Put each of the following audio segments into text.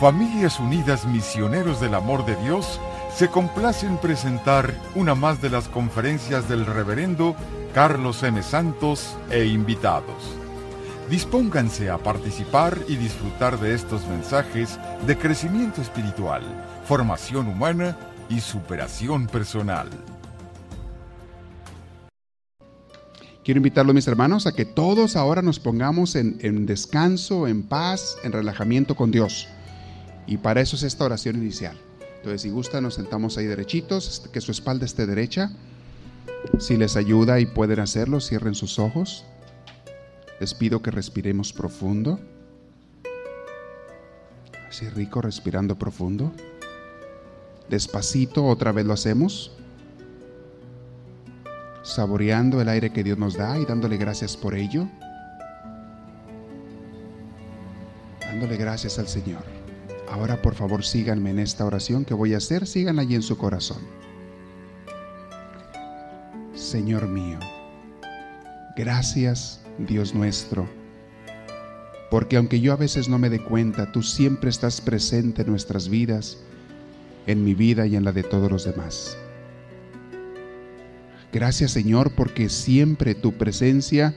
Familias Unidas Misioneros del Amor de Dios se complace en presentar una más de las conferencias del reverendo Carlos M. Santos e invitados. Dispónganse a participar y disfrutar de estos mensajes de crecimiento espiritual, formación humana y superación personal. Quiero invitarlos, mis hermanos, a que todos ahora nos pongamos en, en descanso, en paz, en relajamiento con Dios. Y para eso es esta oración inicial. Entonces, si gusta, nos sentamos ahí derechitos, que su espalda esté derecha. Si les ayuda y pueden hacerlo, cierren sus ojos. Les pido que respiremos profundo. Así rico, respirando profundo. Despacito, otra vez lo hacemos. Saboreando el aire que Dios nos da y dándole gracias por ello. Dándole gracias al Señor. Ahora por favor síganme en esta oración que voy a hacer, síganla allí en su corazón. Señor mío, gracias Dios nuestro, porque aunque yo a veces no me dé cuenta, tú siempre estás presente en nuestras vidas, en mi vida y en la de todos los demás. Gracias Señor porque siempre tu presencia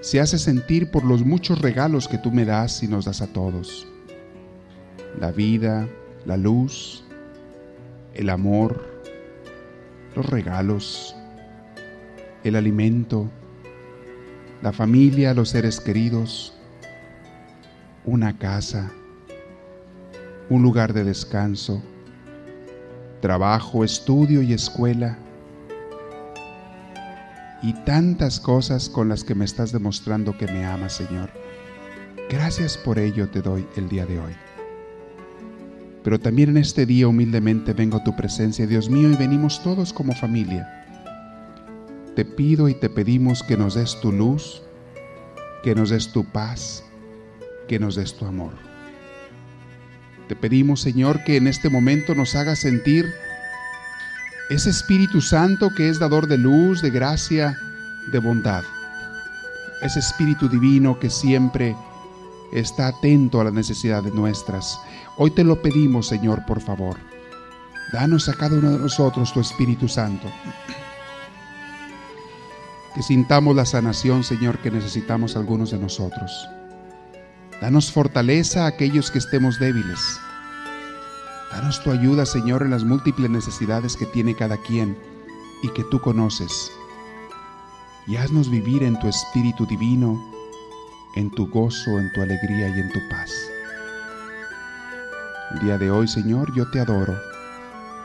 se hace sentir por los muchos regalos que tú me das y nos das a todos la vida, la luz, el amor, los regalos, el alimento, la familia, los seres queridos, una casa, un lugar de descanso, trabajo, estudio y escuela, y tantas cosas con las que me estás demostrando que me amas, Señor. Gracias por ello te doy el día de hoy. Pero también en este día humildemente vengo a tu presencia, Dios mío, y venimos todos como familia. Te pido y te pedimos que nos des tu luz, que nos des tu paz, que nos des tu amor. Te pedimos, Señor, que en este momento nos hagas sentir ese Espíritu Santo que es dador de luz, de gracia, de bondad. Ese Espíritu Divino que siempre está atento a las necesidades nuestras. Hoy te lo pedimos, Señor, por favor. Danos a cada uno de nosotros tu Espíritu Santo. Que sintamos la sanación, Señor, que necesitamos algunos de nosotros. Danos fortaleza a aquellos que estemos débiles. Danos tu ayuda, Señor, en las múltiples necesidades que tiene cada quien y que tú conoces. Y haznos vivir en tu Espíritu Divino, en tu gozo, en tu alegría y en tu paz. El día de hoy, Señor, yo te adoro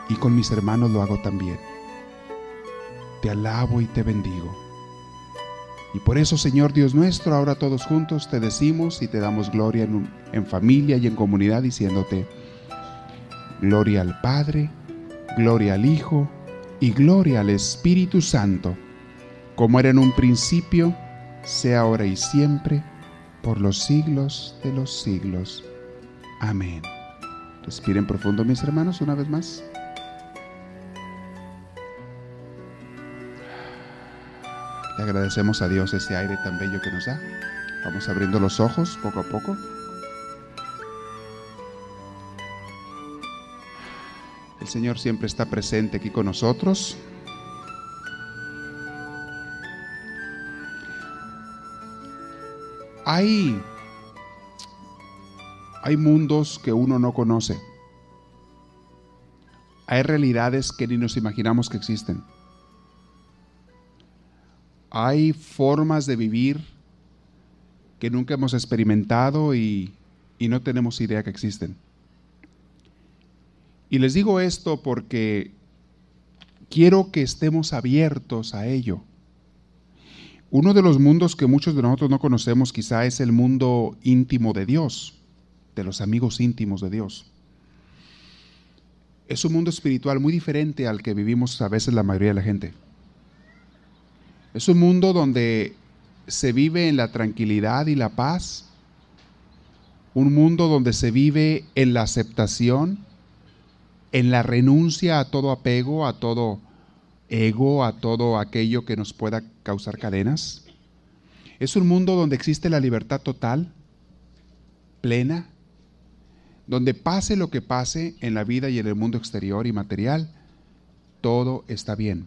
y con mis hermanos lo hago también. Te alabo y te bendigo. Y por eso, Señor Dios nuestro, ahora todos juntos te decimos y te damos gloria en, en familia y en comunidad diciéndote, gloria al Padre, gloria al Hijo y gloria al Espíritu Santo, como era en un principio, sea ahora y siempre, por los siglos de los siglos. Amén. Respiren profundo mis hermanos una vez más. Le agradecemos a Dios ese aire tan bello que nos da. Vamos abriendo los ojos poco a poco. El Señor siempre está presente aquí con nosotros. Hay hay mundos que uno no conoce. Hay realidades que ni nos imaginamos que existen. Hay formas de vivir que nunca hemos experimentado y, y no tenemos idea que existen. Y les digo esto porque quiero que estemos abiertos a ello. Uno de los mundos que muchos de nosotros no conocemos quizá es el mundo íntimo de Dios de los amigos íntimos de Dios. Es un mundo espiritual muy diferente al que vivimos a veces la mayoría de la gente. Es un mundo donde se vive en la tranquilidad y la paz. Un mundo donde se vive en la aceptación, en la renuncia a todo apego, a todo ego, a todo aquello que nos pueda causar cadenas. Es un mundo donde existe la libertad total, plena, donde pase lo que pase en la vida y en el mundo exterior y material, todo está bien.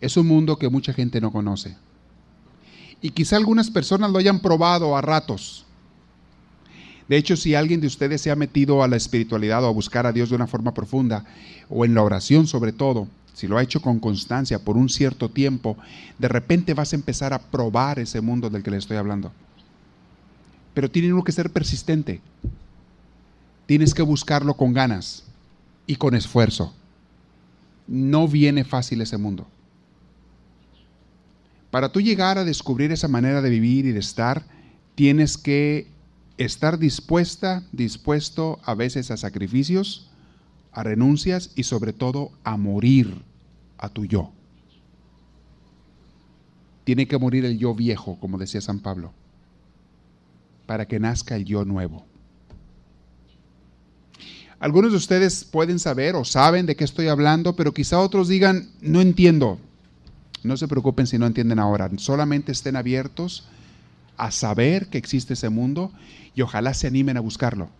Es un mundo que mucha gente no conoce. Y quizá algunas personas lo hayan probado a ratos. De hecho, si alguien de ustedes se ha metido a la espiritualidad o a buscar a Dios de una forma profunda, o en la oración sobre todo, si lo ha hecho con constancia por un cierto tiempo, de repente vas a empezar a probar ese mundo del que le estoy hablando. Pero tiene uno que ser persistente. Tienes que buscarlo con ganas y con esfuerzo. No viene fácil ese mundo. Para tú llegar a descubrir esa manera de vivir y de estar, tienes que estar dispuesta, dispuesto a veces a sacrificios, a renuncias y sobre todo a morir a tu yo. Tiene que morir el yo viejo, como decía San Pablo, para que nazca el yo nuevo. Algunos de ustedes pueden saber o saben de qué estoy hablando, pero quizá otros digan, no entiendo. No se preocupen si no entienden ahora, solamente estén abiertos a saber que existe ese mundo y ojalá se animen a buscarlo,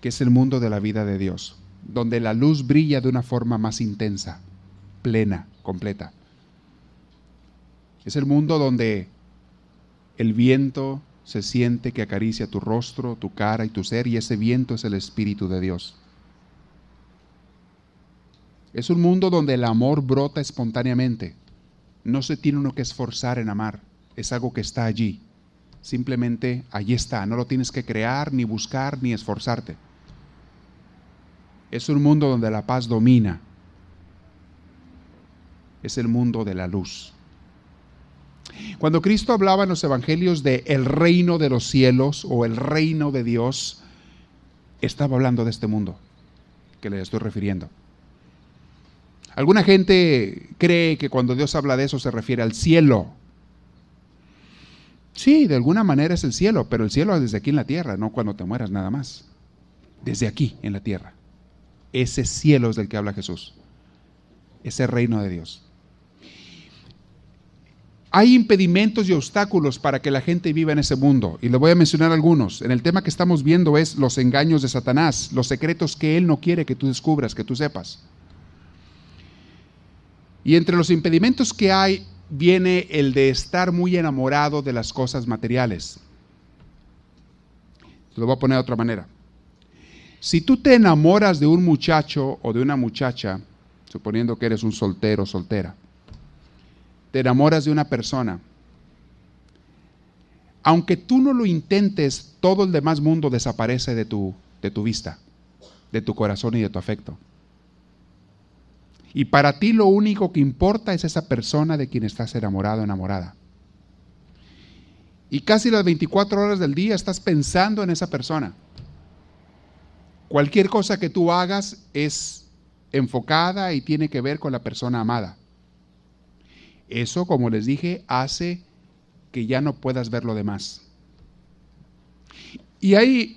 que es el mundo de la vida de Dios, donde la luz brilla de una forma más intensa, plena, completa. Es el mundo donde el viento se siente que acaricia tu rostro, tu cara y tu ser, y ese viento es el Espíritu de Dios. Es un mundo donde el amor brota espontáneamente. No se tiene uno que esforzar en amar. Es algo que está allí. Simplemente allí está. No lo tienes que crear, ni buscar, ni esforzarte. Es un mundo donde la paz domina. Es el mundo de la luz. Cuando Cristo hablaba en los evangelios de el reino de los cielos o el reino de Dios, estaba hablando de este mundo que le estoy refiriendo. Alguna gente cree que cuando Dios habla de eso se refiere al cielo. Sí, de alguna manera es el cielo, pero el cielo es desde aquí en la tierra, no cuando te mueras nada más. Desde aquí en la tierra. Ese cielo es del que habla Jesús. Ese reino de Dios. Hay impedimentos y obstáculos para que la gente viva en ese mundo, y le voy a mencionar algunos. En el tema que estamos viendo es los engaños de Satanás, los secretos que él no quiere que tú descubras, que tú sepas. Y entre los impedimentos que hay viene el de estar muy enamorado de las cosas materiales. Lo voy a poner de otra manera. Si tú te enamoras de un muchacho o de una muchacha, suponiendo que eres un soltero o soltera, te enamoras de una persona, aunque tú no lo intentes, todo el demás mundo desaparece de tu, de tu vista, de tu corazón y de tu afecto. Y para ti lo único que importa es esa persona de quien estás enamorado o enamorada. Y casi las 24 horas del día estás pensando en esa persona. Cualquier cosa que tú hagas es enfocada y tiene que ver con la persona amada. Eso, como les dije, hace que ya no puedas ver lo demás. Y hay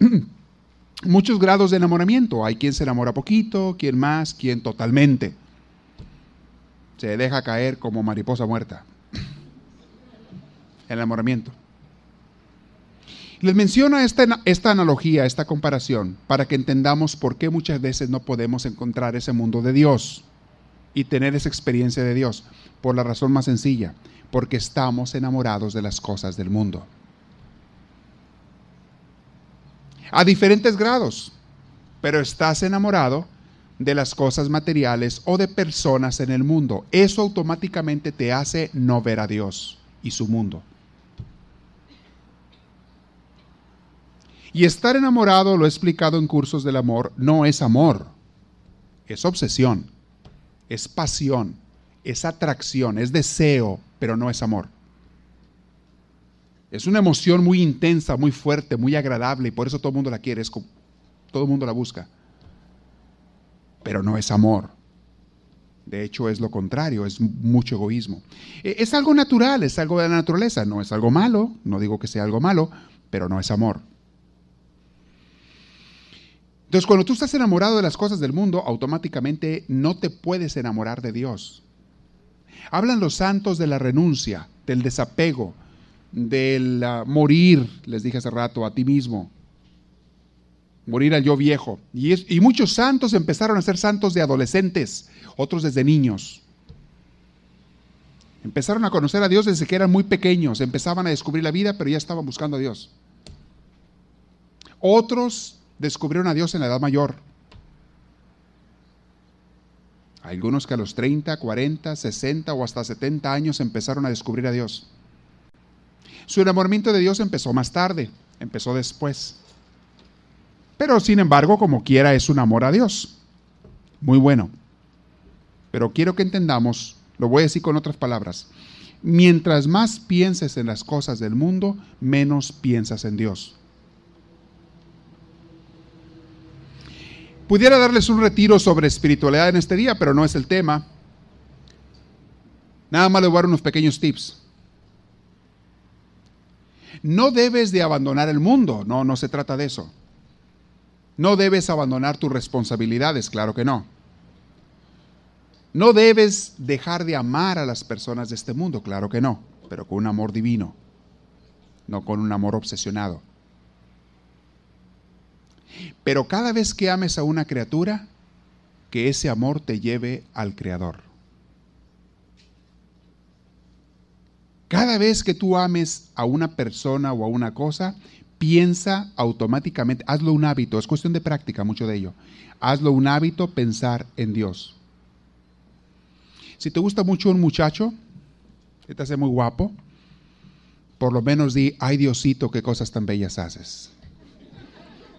muchos grados de enamoramiento. Hay quien se enamora poquito, quien más, quien totalmente se deja caer como mariposa muerta. El enamoramiento. Les menciono esta, esta analogía, esta comparación, para que entendamos por qué muchas veces no podemos encontrar ese mundo de Dios y tener esa experiencia de Dios. Por la razón más sencilla, porque estamos enamorados de las cosas del mundo. A diferentes grados, pero estás enamorado de las cosas materiales o de personas en el mundo. Eso automáticamente te hace no ver a Dios y su mundo. Y estar enamorado, lo he explicado en cursos del amor, no es amor, es obsesión, es pasión, es atracción, es deseo, pero no es amor. Es una emoción muy intensa, muy fuerte, muy agradable y por eso todo el mundo la quiere, todo el mundo la busca pero no es amor. De hecho, es lo contrario, es mucho egoísmo. E, es algo natural, es algo de la naturaleza, no es algo malo, no digo que sea algo malo, pero no es amor. Entonces, cuando tú estás enamorado de las cosas del mundo, automáticamente no te puedes enamorar de Dios. Hablan los santos de la renuncia, del desapego, del ah, morir, les dije hace rato, a ti mismo, morir al yo viejo. Y, y muchos santos empezaron a ser santos de adolescentes, otros desde niños. Empezaron a conocer a Dios desde que eran muy pequeños, empezaban a descubrir la vida, pero ya estaban buscando a Dios. Otros descubrieron a Dios en la edad mayor. Algunos que a los 30, 40, 60 o hasta 70 años empezaron a descubrir a Dios. Su enamoramiento de Dios empezó más tarde, empezó después. Pero sin embargo, como quiera, es un amor a Dios. Muy bueno. Pero quiero que entendamos, lo voy a decir con otras palabras, mientras más pienses en las cosas del mundo, menos piensas en Dios. Pudiera darles un retiro sobre espiritualidad en este día, pero no es el tema. Nada más le voy a dar unos pequeños tips. No debes de abandonar el mundo, no, no se trata de eso. No debes abandonar tus responsabilidades, claro que no. No debes dejar de amar a las personas de este mundo, claro que no, pero con un amor divino, no con un amor obsesionado. Pero cada vez que ames a una criatura, que ese amor te lleve al Creador. Cada vez que tú ames a una persona o a una cosa, piensa automáticamente, hazlo un hábito, es cuestión de práctica mucho de ello. Hazlo un hábito pensar en Dios. Si te gusta mucho un muchacho, te hace muy guapo, por lo menos di, ay Diosito, qué cosas tan bellas haces.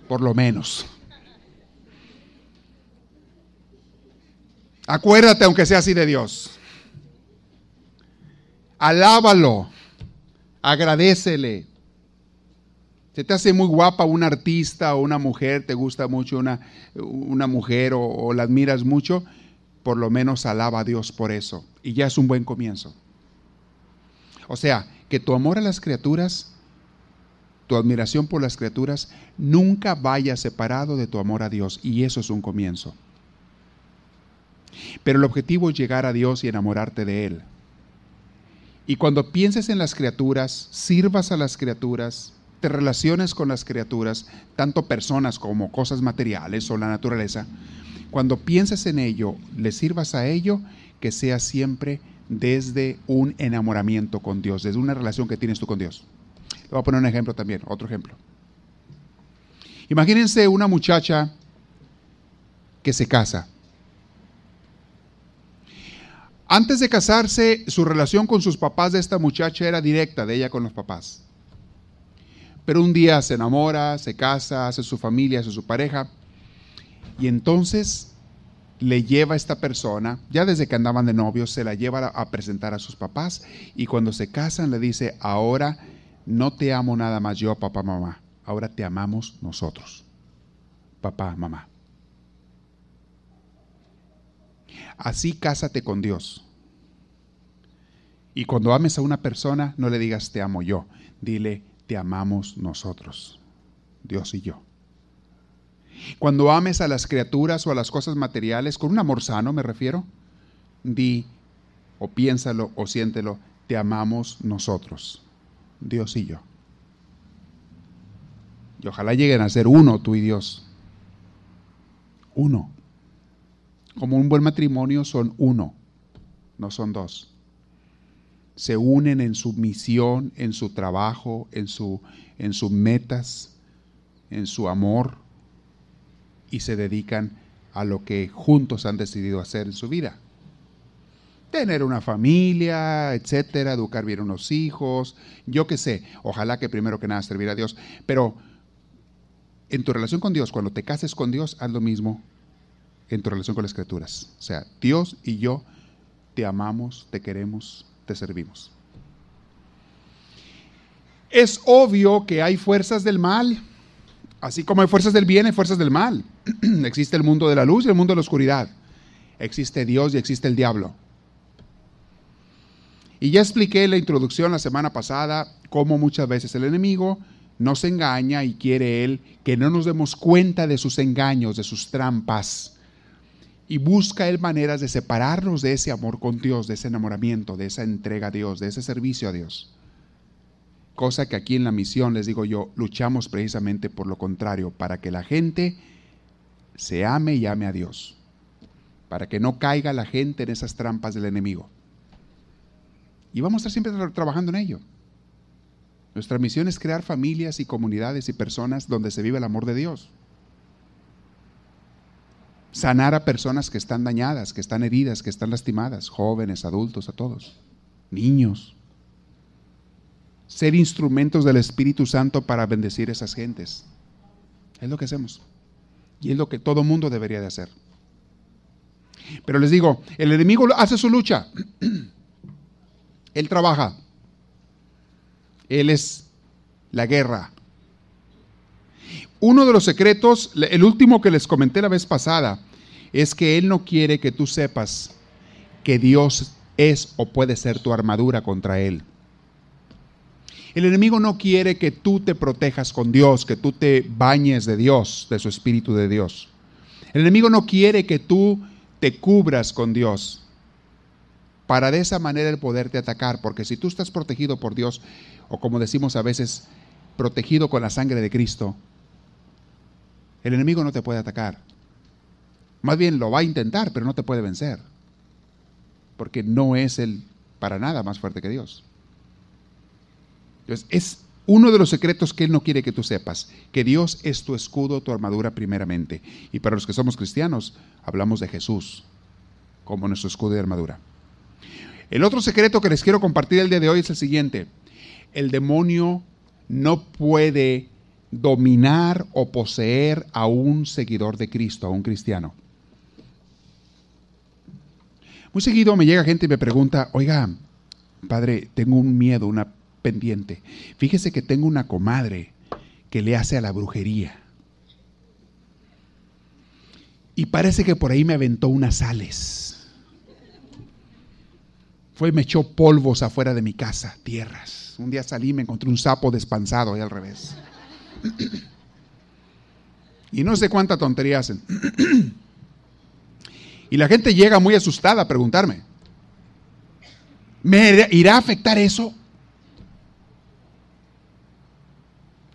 Por lo menos. Acuérdate, aunque sea así de Dios. Alábalo. Agradecele. Se te hace muy guapa un artista o una mujer, te gusta mucho una, una mujer o, o la admiras mucho, por lo menos alaba a Dios por eso. Y ya es un buen comienzo. O sea, que tu amor a las criaturas, tu admiración por las criaturas, nunca vaya separado de tu amor a Dios. Y eso es un comienzo. Pero el objetivo es llegar a Dios y enamorarte de Él. Y cuando pienses en las criaturas, sirvas a las criaturas, relaciones con las criaturas, tanto personas como cosas materiales o la naturaleza, cuando pienses en ello, le sirvas a ello, que sea siempre desde un enamoramiento con Dios, desde una relación que tienes tú con Dios. Le voy a poner un ejemplo también, otro ejemplo. Imagínense una muchacha que se casa. Antes de casarse, su relación con sus papás de esta muchacha era directa, de ella con los papás. Pero un día se enamora, se casa, hace su familia, hace su pareja. Y entonces le lleva a esta persona, ya desde que andaban de novios, se la lleva a presentar a sus papás. Y cuando se casan le dice, ahora no te amo nada más yo, papá, mamá. Ahora te amamos nosotros. Papá, mamá. Así cásate con Dios. Y cuando ames a una persona, no le digas te amo yo. Dile te amamos nosotros, Dios y yo. Cuando ames a las criaturas o a las cosas materiales, con un amor sano me refiero, di o piénsalo o siéntelo, te amamos nosotros, Dios y yo. Y ojalá lleguen a ser uno tú y Dios. Uno. Como un buen matrimonio son uno, no son dos se unen en su misión, en su trabajo, en, su, en sus metas, en su amor y se dedican a lo que juntos han decidido hacer en su vida. Tener una familia, etcétera, educar bien a unos hijos, yo qué sé, ojalá que primero que nada servir a Dios, pero en tu relación con Dios, cuando te cases con Dios, haz lo mismo en tu relación con las escrituras. O sea, Dios y yo te amamos, te queremos, te servimos. Es obvio que hay fuerzas del mal, así como hay fuerzas del bien, hay fuerzas del mal. existe el mundo de la luz y el mundo de la oscuridad. Existe Dios y existe el diablo. Y ya expliqué en la introducción la semana pasada cómo muchas veces el enemigo nos engaña y quiere él que no nos demos cuenta de sus engaños, de sus trampas y busca Él maneras de separarnos de ese amor con Dios, de ese enamoramiento, de esa entrega a Dios, de ese servicio a Dios. Cosa que aquí en la misión, les digo yo, luchamos precisamente por lo contrario, para que la gente se ame y ame a Dios, para que no caiga la gente en esas trampas del enemigo. Y vamos a estar siempre trabajando en ello. Nuestra misión es crear familias y comunidades y personas donde se vive el amor de Dios. Sanar a personas que están dañadas, que están heridas, que están lastimadas, jóvenes, adultos, a todos, niños ser instrumentos del Espíritu Santo para bendecir a esas gentes. Es lo que hacemos. Y es lo que todo mundo debería de hacer. Pero les digo, el enemigo hace su lucha. Él trabaja. Él es la guerra. Uno de los secretos, el último que les comenté la vez pasada, es que Él no quiere que tú sepas que Dios es o puede ser tu armadura contra Él. El enemigo no quiere que tú te protejas con Dios, que tú te bañes de Dios, de su Espíritu de Dios. El enemigo no quiere que tú te cubras con Dios para de esa manera el poderte atacar, porque si tú estás protegido por Dios, o como decimos a veces, protegido con la sangre de Cristo, el enemigo no te puede atacar. Más bien lo va a intentar, pero no te puede vencer, porque no es el para nada más fuerte que Dios. Entonces, es uno de los secretos que Él no quiere que tú sepas, que Dios es tu escudo, tu armadura primeramente. Y para los que somos cristianos, hablamos de Jesús como nuestro escudo y armadura. El otro secreto que les quiero compartir el día de hoy es el siguiente. El demonio no puede dominar o poseer a un seguidor de Cristo, a un cristiano. Muy seguido me llega gente y me pregunta, oiga, padre, tengo un miedo, una pendiente. Fíjese que tengo una comadre que le hace a la brujería. Y parece que por ahí me aventó unas sales. Fue y me echó polvos afuera de mi casa, tierras. Un día salí y me encontré un sapo despansado ahí al revés. Y no sé cuánta tontería hacen. Y la gente llega muy asustada a preguntarme, ¿me irá a afectar eso?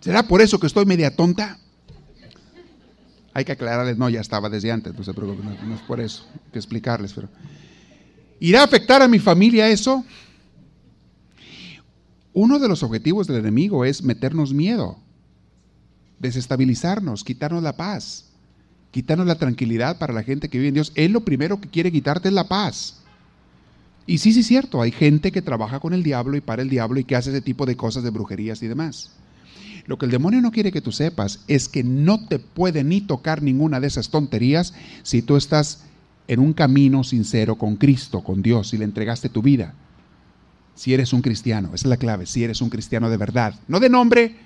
¿Será por eso que estoy media tonta? Hay que aclararles, no, ya estaba desde antes, no se preocupen, no, es por eso, hay que explicarles, pero ¿irá a afectar a mi familia eso? Uno de los objetivos del enemigo es meternos miedo, desestabilizarnos, quitarnos la paz, quitarnos la tranquilidad para la gente que vive en Dios. Él lo primero que quiere quitarte es la paz. Y sí, sí cierto, hay gente que trabaja con el diablo y para el diablo y que hace ese tipo de cosas de brujerías y demás. Lo que el demonio no quiere que tú sepas es que no te puede ni tocar ninguna de esas tonterías si tú estás en un camino sincero con Cristo, con Dios, y le entregaste tu vida. Si eres un cristiano, esa es la clave, si eres un cristiano de verdad, no de nombre,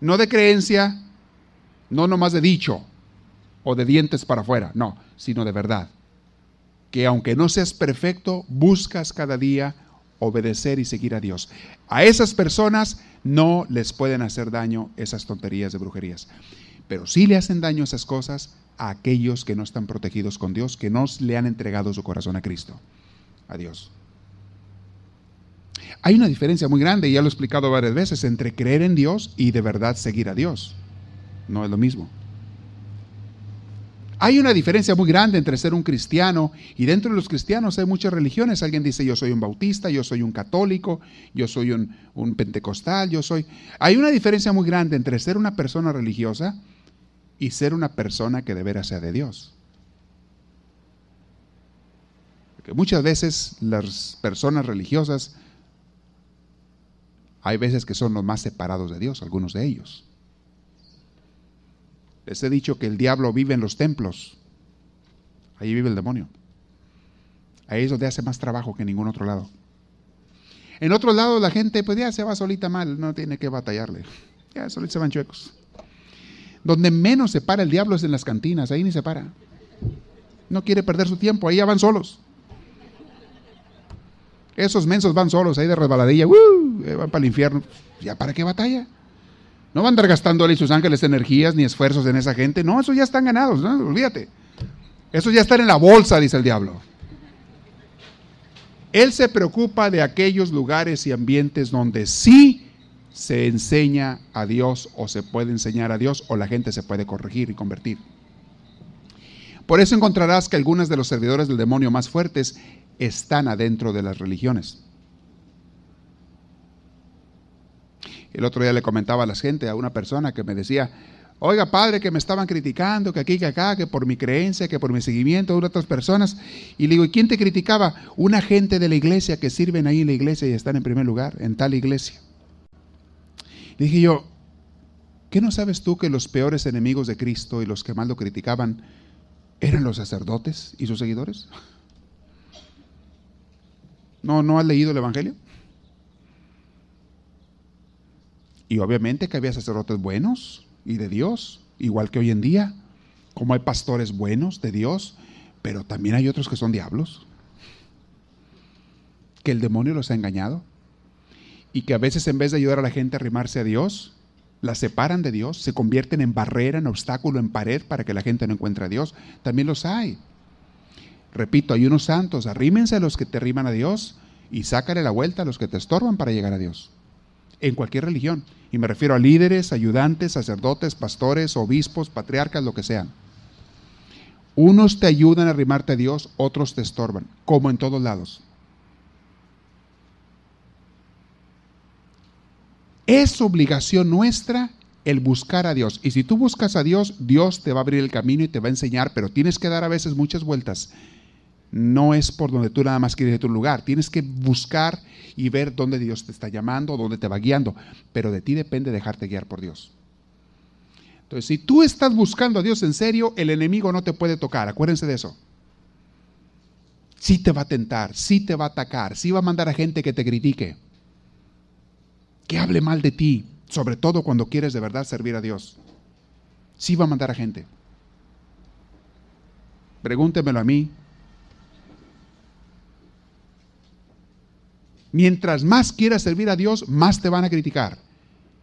no de creencia, no nomás de dicho o de dientes para afuera, no, sino de verdad. Que aunque no seas perfecto, buscas cada día obedecer y seguir a Dios. A esas personas no les pueden hacer daño esas tonterías de brujerías. Pero sí le hacen daño esas cosas a aquellos que no están protegidos con Dios, que no le han entregado su corazón a Cristo, a Dios. Hay una diferencia muy grande, y ya lo he explicado varias veces, entre creer en Dios y de verdad seguir a Dios. No es lo mismo. Hay una diferencia muy grande entre ser un cristiano y dentro de los cristianos hay muchas religiones. Alguien dice yo soy un bautista, yo soy un católico, yo soy un, pentecostal, yo soy... Hay una diferencia muy grande entre ser una persona religiosa y ser una persona que de veras sea de Dios. Porque muchas veces las personas religiosas, hay veces que son los más separados de Dios, algunos de ellos. Les he dicho que el diablo vive en los templos. Ahí vive el demonio. Ahí es donde hace más trabajo que en ningún otro lado. En otro lado la gente pues ya se va solita mal, no tiene que batallarle. Ya solita se van chuecos. Donde menos se para el diablo es en las cantinas, ahí ni se para. No quiere perder su tiempo, ahí ya van solos. Esos mensos van solos, ahí de resbaladilla, eh, van para el infierno. ¿Ya para qué batalla? No va a andar gastándole sus ángeles energías ni esfuerzos en esa gente. No, esos ya están ganados, ¿no? olvídate. Eso ya está en la bolsa, dice el diablo. Él se preocupa de aquellos lugares y ambientes donde sí se enseña a Dios o se puede enseñar a Dios o la gente se puede corregir y convertir. Por eso encontrarás que algunos de los servidores del demonio más fuertes están adentro de las religiones. El otro día le comentaba a la gente, a una persona que me decía, oiga padre, que me estaban criticando, que aquí, que acá, que por mi creencia, que por mi seguimiento de otras personas. Y le digo, ¿y quién te criticaba? Una gente de la iglesia que sirven ahí en la iglesia y están en primer lugar, en tal iglesia. Le dije yo, ¿qué no sabes tú que los peores enemigos de Cristo y los que más lo criticaban eran los sacerdotes y sus seguidores? ¿No, no has leído el Evangelio? Y obviamente que había sacerdotes buenos y de Dios, igual que hoy en día, como hay pastores buenos de Dios, pero también hay otros que son diablos, que el demonio los ha engañado y que a veces en vez de ayudar a la gente a arrimarse a Dios, la separan de Dios, se convierten en barrera, en obstáculo, en pared para que la gente no encuentre a Dios. También los hay. Repito, hay unos santos, arrímense a los que te arriman a Dios y sácale la vuelta a los que te estorban para llegar a Dios. En cualquier religión. Y me refiero a líderes, ayudantes, sacerdotes, pastores, obispos, patriarcas, lo que sean. Unos te ayudan a arrimarte a Dios, otros te estorban, como en todos lados. Es obligación nuestra el buscar a Dios. Y si tú buscas a Dios, Dios te va a abrir el camino y te va a enseñar, pero tienes que dar a veces muchas vueltas. No es por donde tú nada más quieres ir tu lugar. Tienes que buscar y ver dónde Dios te está llamando, dónde te va guiando. Pero de ti depende dejarte guiar por Dios. Entonces, si tú estás buscando a Dios en serio, el enemigo no te puede tocar. Acuérdense de eso. Sí te va a tentar, sí te va a atacar, sí va a mandar a gente que te critique que hable mal de ti, sobre todo cuando quieres de verdad servir a Dios. Sí va a mandar a gente. Pregúntemelo a mí. Mientras más quieras servir a Dios, más te van a criticar.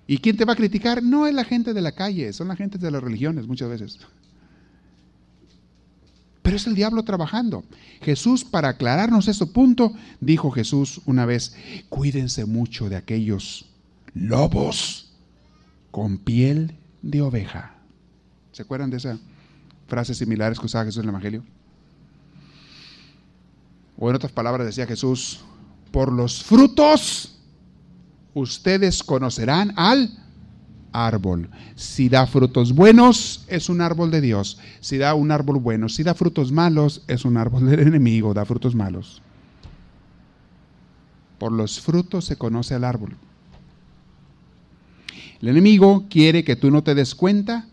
¿Y quién te va a criticar? No es la gente de la calle, son la gente de las religiones muchas veces. Pero es el diablo trabajando. Jesús, para aclararnos ese punto, dijo Jesús una vez, cuídense mucho de aquellos lobos con piel de oveja. ¿Se acuerdan de esa frase similares que usaba Jesús en el Evangelio? O en otras palabras decía Jesús, por los frutos ustedes conocerán al árbol. Si da frutos buenos, es un árbol de Dios. Si da un árbol bueno, si da frutos malos, es un árbol del enemigo, da frutos malos. Por los frutos se conoce al árbol. El enemigo quiere que tú no te des cuenta,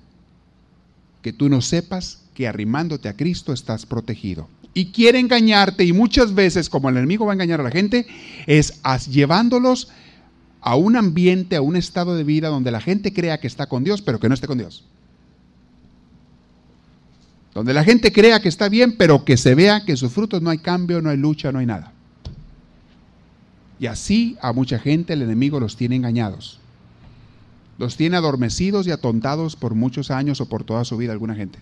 que tú no sepas que arrimándote a Cristo estás protegido. Y quiere engañarte y muchas veces, como el enemigo va a engañar a la gente, es llevándolos a un ambiente, a un estado de vida donde la gente crea que está con Dios, pero que no esté con Dios. Donde la gente crea que está bien, pero que se vea que en sus frutos no hay cambio, no hay lucha, no hay nada. Y así a mucha gente el enemigo los tiene engañados. Los tiene adormecidos y atontados por muchos años o por toda su vida alguna gente.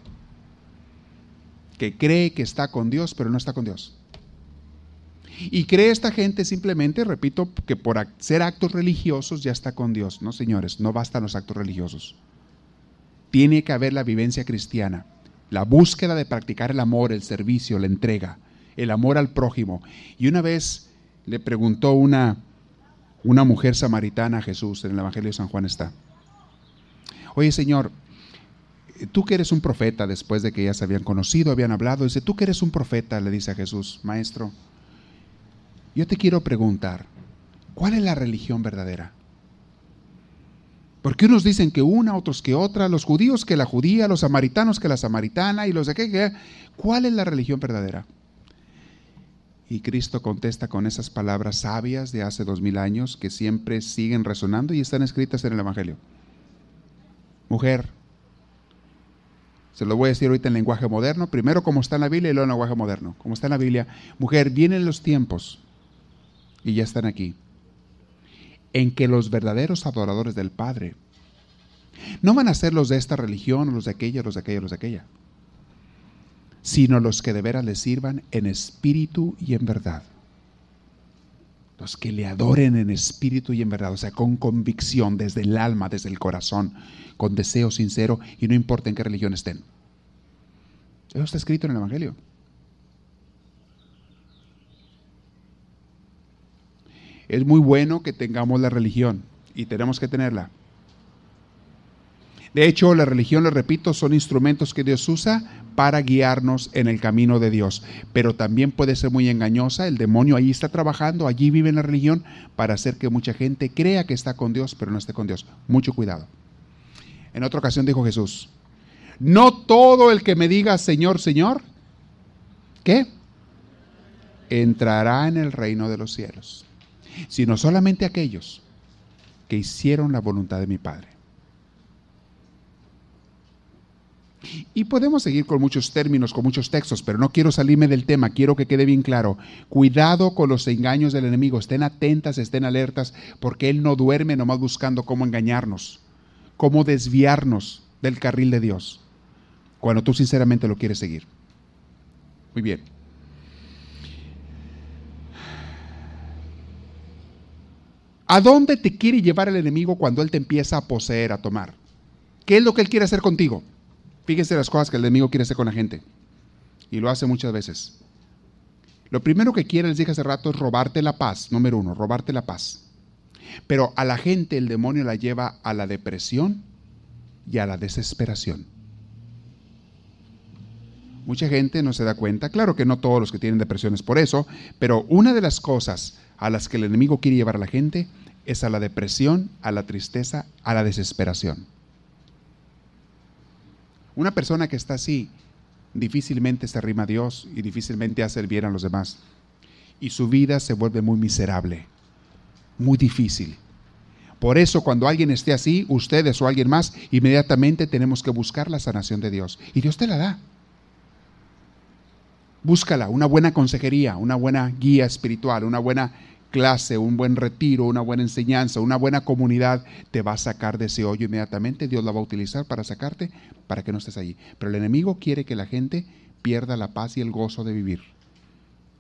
Que cree que está con Dios, pero no está con Dios. Y cree esta gente simplemente, repito, que por hacer actos religiosos ya está con Dios. No, señores, no bastan los actos religiosos. Tiene que haber la vivencia cristiana, la búsqueda de practicar el amor, el servicio, la entrega, el amor al prójimo. Y una vez le preguntó una una mujer samaritana a Jesús, en el Evangelio de San Juan está. Oye Señor, tú que eres un profeta después de que ya se habían conocido, habían hablado, dice, tú que eres un profeta, le dice a Jesús, maestro, yo te quiero preguntar, ¿cuál es la religión verdadera? Porque unos dicen que una, otros que otra, los judíos que la judía, los samaritanos que la samaritana y los de qué, ¿cuál es la religión verdadera? Y Cristo contesta con esas palabras sabias de hace dos mil años que siempre siguen resonando y están escritas en el Evangelio. Mujer, se lo voy a decir ahorita en lenguaje moderno, primero como está en la Biblia y luego en lenguaje moderno. Como está en la Biblia, mujer, vienen los tiempos, y ya están aquí, en que los verdaderos adoradores del Padre no van a ser los de esta religión, los de aquella, los de aquella, los de aquella sino los que de veras les sirvan en espíritu y en verdad. Los que le adoren en espíritu y en verdad, o sea, con convicción, desde el alma, desde el corazón, con deseo sincero y no importa en qué religión estén. Eso está escrito en el Evangelio. Es muy bueno que tengamos la religión y tenemos que tenerla. De hecho, la religión, lo repito, son instrumentos que Dios usa para guiarnos en el camino de Dios. Pero también puede ser muy engañosa. El demonio ahí está trabajando, allí vive en la religión para hacer que mucha gente crea que está con Dios, pero no esté con Dios. Mucho cuidado. En otra ocasión dijo Jesús, no todo el que me diga Señor, Señor, ¿qué? Entrará en el reino de los cielos, sino solamente aquellos que hicieron la voluntad de mi Padre. Y podemos seguir con muchos términos, con muchos textos, pero no quiero salirme del tema, quiero que quede bien claro. Cuidado con los engaños del enemigo, estén atentas, estén alertas, porque él no duerme nomás buscando cómo engañarnos, cómo desviarnos del carril de Dios, cuando tú sinceramente lo quieres seguir. Muy bien. ¿A dónde te quiere llevar el enemigo cuando él te empieza a poseer, a tomar? ¿Qué es lo que él quiere hacer contigo? Fíjese las cosas que el enemigo quiere hacer con la gente. Y lo hace muchas veces. Lo primero que quiere, les dije hace rato, es robarte la paz. Número uno, robarte la paz. Pero a la gente el demonio la lleva a la depresión y a la desesperación. Mucha gente no se da cuenta, claro que no todos los que tienen depresión es por eso, pero una de las cosas a las que el enemigo quiere llevar a la gente es a la depresión, a la tristeza, a la desesperación. Una persona que está así difícilmente se arrima a Dios y difícilmente hace bien a los demás. Y su vida se vuelve muy miserable, muy difícil. Por eso cuando alguien esté así, ustedes o alguien más, inmediatamente tenemos que buscar la sanación de Dios. Y Dios te la da. Búscala, una buena consejería, una buena guía espiritual, una buena clase, un buen retiro, una buena enseñanza, una buena comunidad, te va a sacar de ese hoyo inmediatamente. Dios la va a utilizar para sacarte, para que no estés allí. Pero el enemigo quiere que la gente pierda la paz y el gozo de vivir.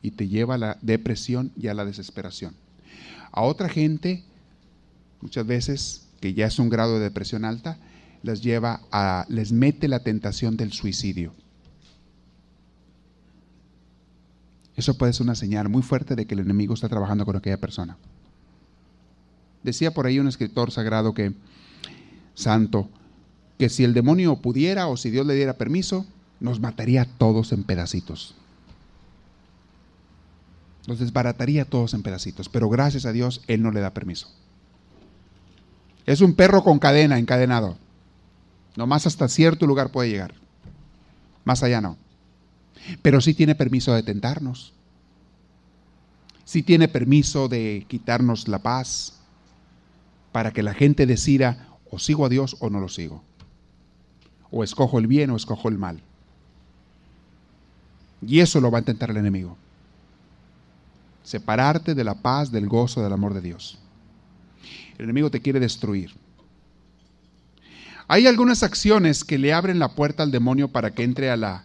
Y te lleva a la depresión y a la desesperación. A otra gente, muchas veces, que ya es un grado de depresión alta, les lleva a, les mete la tentación del suicidio. Eso puede ser una señal muy fuerte de que el enemigo está trabajando con aquella persona. Decía por ahí un escritor sagrado que, santo, que si el demonio pudiera o si Dios le diera permiso, nos mataría a todos en pedacitos. Nos desbarataría a todos en pedacitos. Pero gracias a Dios, Él no le da permiso. Es un perro con cadena, encadenado. Nomás hasta cierto lugar puede llegar. Más allá no. Pero sí tiene permiso de tentarnos. Sí tiene permiso de quitarnos la paz para que la gente decida o sigo a Dios o no lo sigo. O escojo el bien o escojo el mal. Y eso lo va a intentar el enemigo. Separarte de la paz, del gozo, del amor de Dios. El enemigo te quiere destruir. Hay algunas acciones que le abren la puerta al demonio para que entre a la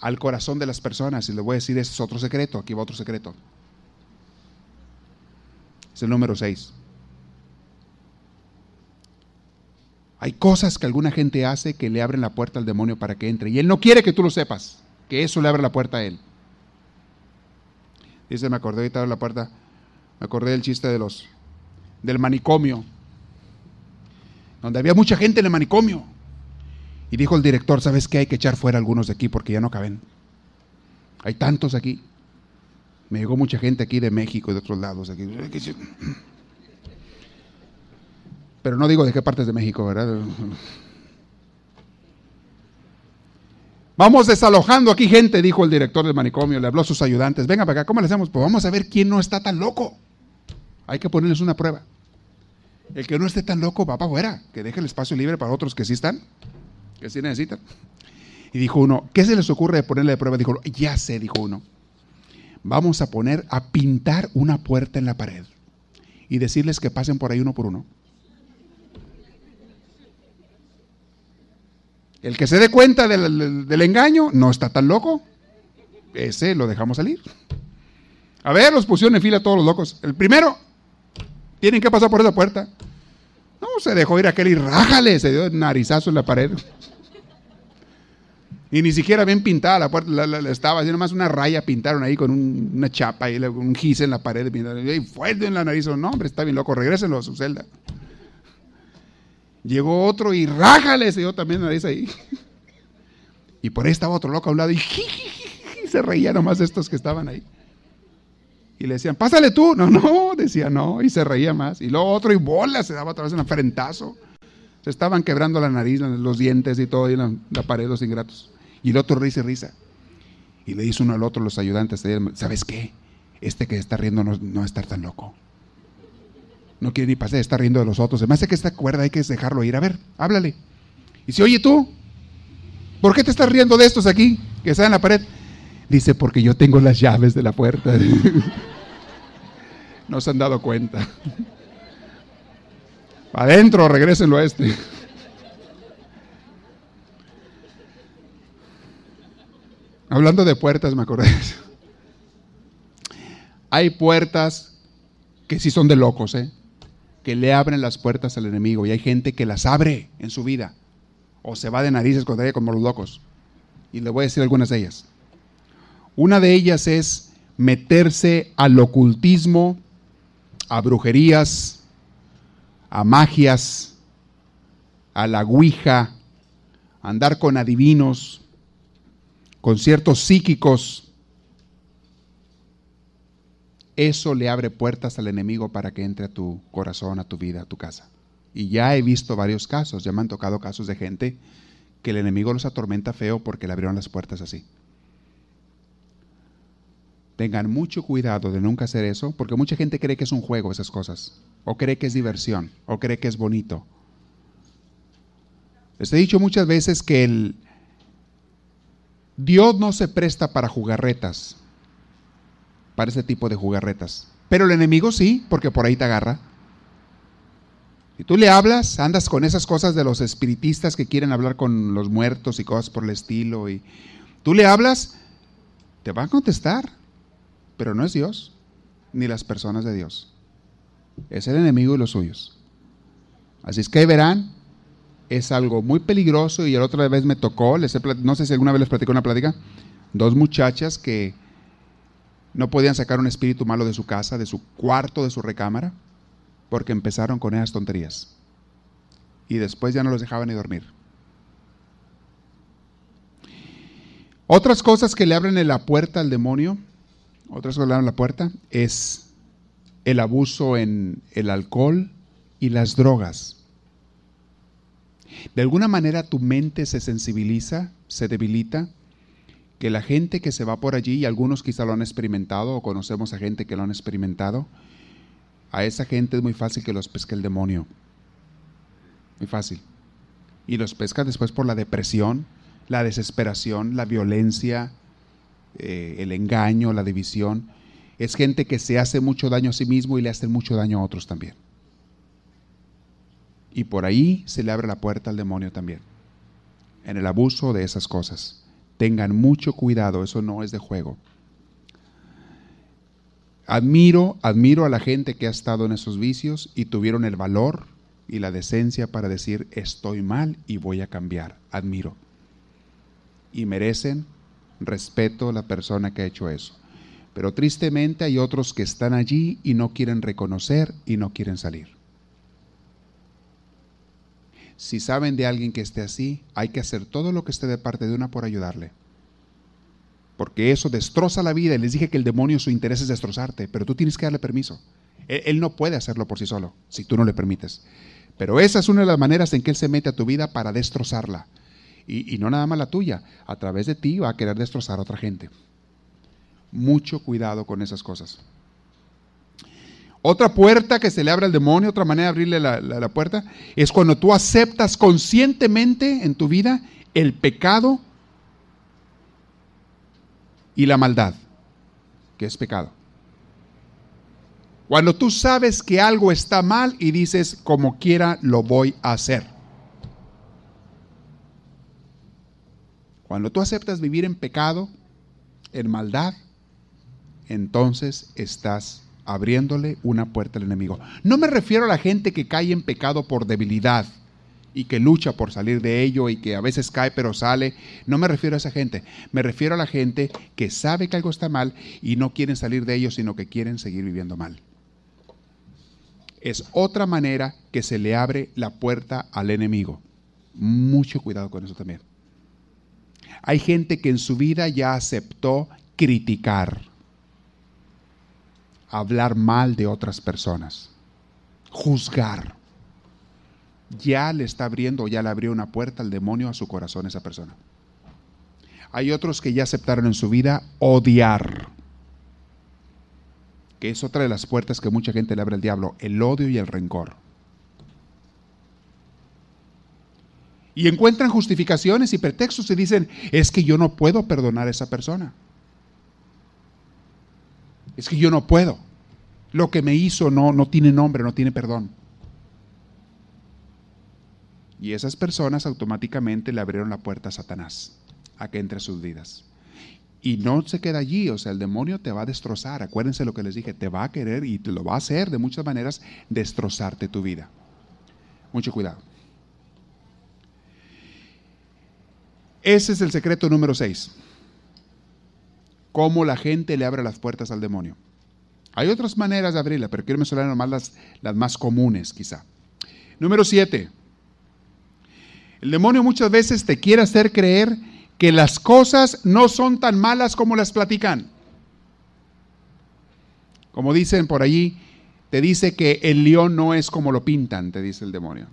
al corazón de las personas. Y le voy a decir, ese es otro secreto, aquí va otro secreto. Es el número 6. Hay cosas que alguna gente hace que le abren la puerta al demonio para que entre. Y él no quiere que tú lo sepas, que eso le abre la puerta a él. Dice, me acordé ahorita de la puerta, me acordé del chiste de los, del manicomio, donde había mucha gente en el manicomio. Y dijo el director, ¿sabes qué? Hay que echar fuera algunos de aquí porque ya no caben. Hay tantos aquí. Me llegó mucha gente aquí de México y de otros lados. Aquí. Pero no digo de qué partes de México, ¿verdad? Vamos desalojando aquí gente, dijo el director del manicomio, le habló a sus ayudantes. Venga para acá, ¿cómo le hacemos? Pues vamos a ver quién no está tan loco. Hay que ponerles una prueba. El que no esté tan loco va para afuera, que deje el espacio libre para otros que sí están que sí necesitan. Y dijo uno, ¿qué se les ocurre de ponerle de prueba? Dijo, ya sé, dijo uno. Vamos a poner a pintar una puerta en la pared y decirles que pasen por ahí uno por uno. El que se dé cuenta del, del engaño no está tan loco. Ese lo dejamos salir. A ver, los pusieron en fila todos los locos. El primero, tienen que pasar por esa puerta. No, se dejó ir aquel y rájale, se dio narizazo en la pared. Y ni siquiera bien pintada la puerta, la, estaba, así nomás una raya pintaron ahí con una chapa y un gis en la pared. Y fuerte en la nariz. No, hombre, está bien loco, regrésenlo a su celda. Llegó otro y rájale, se dio también nariz ahí. Y por ahí estaba otro loco a un lado y, se reía nomás estos que estaban ahí. Y le decían, pásale tú. No, no, decía no. Y se reía más. Y luego otro y bola, se daba otra vez un frentazo. Se estaban quebrando la nariz, los dientes y todo, y la, la pared, los ingratos. Y el otro risa y risa. Y le dice uno al otro, los ayudantes, ¿sabes qué? Este que está riendo no, no va a estar tan loco. No quiere ni pasar, está riendo de los otros. Además, que esta cuerda hay que dejarlo ir. A ver, háblale. Y dice, oye tú, ¿por qué te estás riendo de estos aquí que están en la pared? Dice, porque yo tengo las llaves de la puerta. no se han dado cuenta. Adentro, regrésenlo a este. Hablando de puertas, me acordé. Hay puertas que sí son de locos, ¿eh? que le abren las puertas al enemigo y hay gente que las abre en su vida o se va de narices con ella como los locos. Y le voy a decir algunas de ellas. Una de ellas es meterse al ocultismo, a brujerías, a magias, a la ouija, andar con adivinos, con ciertos psíquicos, eso le abre puertas al enemigo para que entre a tu corazón, a tu vida, a tu casa. Y ya he visto varios casos, ya me han tocado casos de gente que el enemigo los atormenta feo porque le abrieron las puertas así. Tengan mucho cuidado de nunca hacer eso, porque mucha gente cree que es un juego esas cosas, o cree que es diversión, o cree que es bonito. Les he dicho muchas veces que el, Dios no se presta para jugarretas, para ese tipo de jugarretas. Pero el enemigo sí, porque por ahí te agarra. Si tú le hablas, andas con esas cosas de los espiritistas que quieren hablar con los muertos y cosas por el estilo, y tú le hablas, te va a contestar, pero no es Dios, ni las personas de Dios. Es el enemigo y los suyos. Así es que ahí verán es algo muy peligroso y la otra vez me tocó, les no sé si alguna vez les platicó una plática, dos muchachas que no podían sacar un espíritu malo de su casa, de su cuarto, de su recámara, porque empezaron con esas tonterías. Y después ya no los dejaban ni dormir. Otras cosas que le abren la puerta al demonio, otras abren la puerta, es el abuso en el alcohol y las drogas. De alguna manera tu mente se sensibiliza, se debilita, que la gente que se va por allí, y algunos quizá lo han experimentado o conocemos a gente que lo han experimentado, a esa gente es muy fácil que los pesque el demonio. Muy fácil. Y los pesca después por la depresión, la desesperación, la violencia, eh, el engaño, la división. Es gente que se hace mucho daño a sí mismo y le hace mucho daño a otros también. Y por ahí se le abre la puerta al demonio también, en el abuso de esas cosas. Tengan mucho cuidado, eso no es de juego. Admiro, admiro a la gente que ha estado en esos vicios y tuvieron el valor y la decencia para decir estoy mal y voy a cambiar. Admiro. Y merecen respeto la persona que ha hecho eso. Pero tristemente hay otros que están allí y no quieren reconocer y no quieren salir. Si saben de alguien que esté así, hay que hacer todo lo que esté de parte de una por ayudarle. Porque eso destroza la vida. Les dije que el demonio su interés es destrozarte, pero tú tienes que darle permiso. Él, no puede hacerlo por sí solo, si tú no le permites. Pero esa es una de las maneras en que él se mete a tu vida para destrozarla. Y, no nada más la tuya, a través de ti va a querer destrozar a otra gente. Mucho cuidado con esas cosas. Otra puerta que se le abre al demonio, otra manera de abrirle la, puerta, es cuando tú aceptas conscientemente en tu vida el pecado y la maldad, que es pecado. Cuando tú sabes que algo está mal y dices, como quiera, lo voy a hacer. Cuando tú aceptas vivir en pecado, en maldad, entonces estás abriéndole una puerta al enemigo. No me refiero a la gente que cae en pecado por debilidad y que lucha por salir de ello y que a veces cae pero sale. No me refiero a esa gente. Me refiero a la gente que sabe que algo está mal y no quieren salir de ello, sino que quieren seguir viviendo mal. Es otra manera que se le abre la puerta al enemigo. Mucho cuidado con eso también. Hay gente que en su vida ya aceptó criticar, hablar mal de otras personas, juzgar ya le está abriendo ya le abrió una puerta al demonio a su corazón esa persona. Hay otros que ya aceptaron en su vida odiar, que es otra de las puertas que mucha gente le abre al diablo, el odio y el rencor. Y encuentran justificaciones y pretextos y dicen, es que yo no puedo perdonar a esa persona. Es que yo no puedo. Lo que me hizo no, no tiene nombre, no tiene perdón. Y esas personas automáticamente le abrieron la puerta a Satanás a que entre sus vidas. Y no se queda allí, o sea, el demonio te va a destrozar. Acuérdense lo que les dije, te va a querer y te lo va a hacer de muchas maneras destrozarte tu vida. Mucho cuidado. Ese es el secreto número 6. Cómo la gente le abre las puertas al demonio. Hay otras maneras de abrirla, pero quiero mencionar nomás las, las más comunes, quizá. Número 7. El demonio muchas veces te quiere hacer creer que las cosas no son tan malas como las platican. Como dicen por allí, te dice que el león no es como lo pintan, te dice el demonio.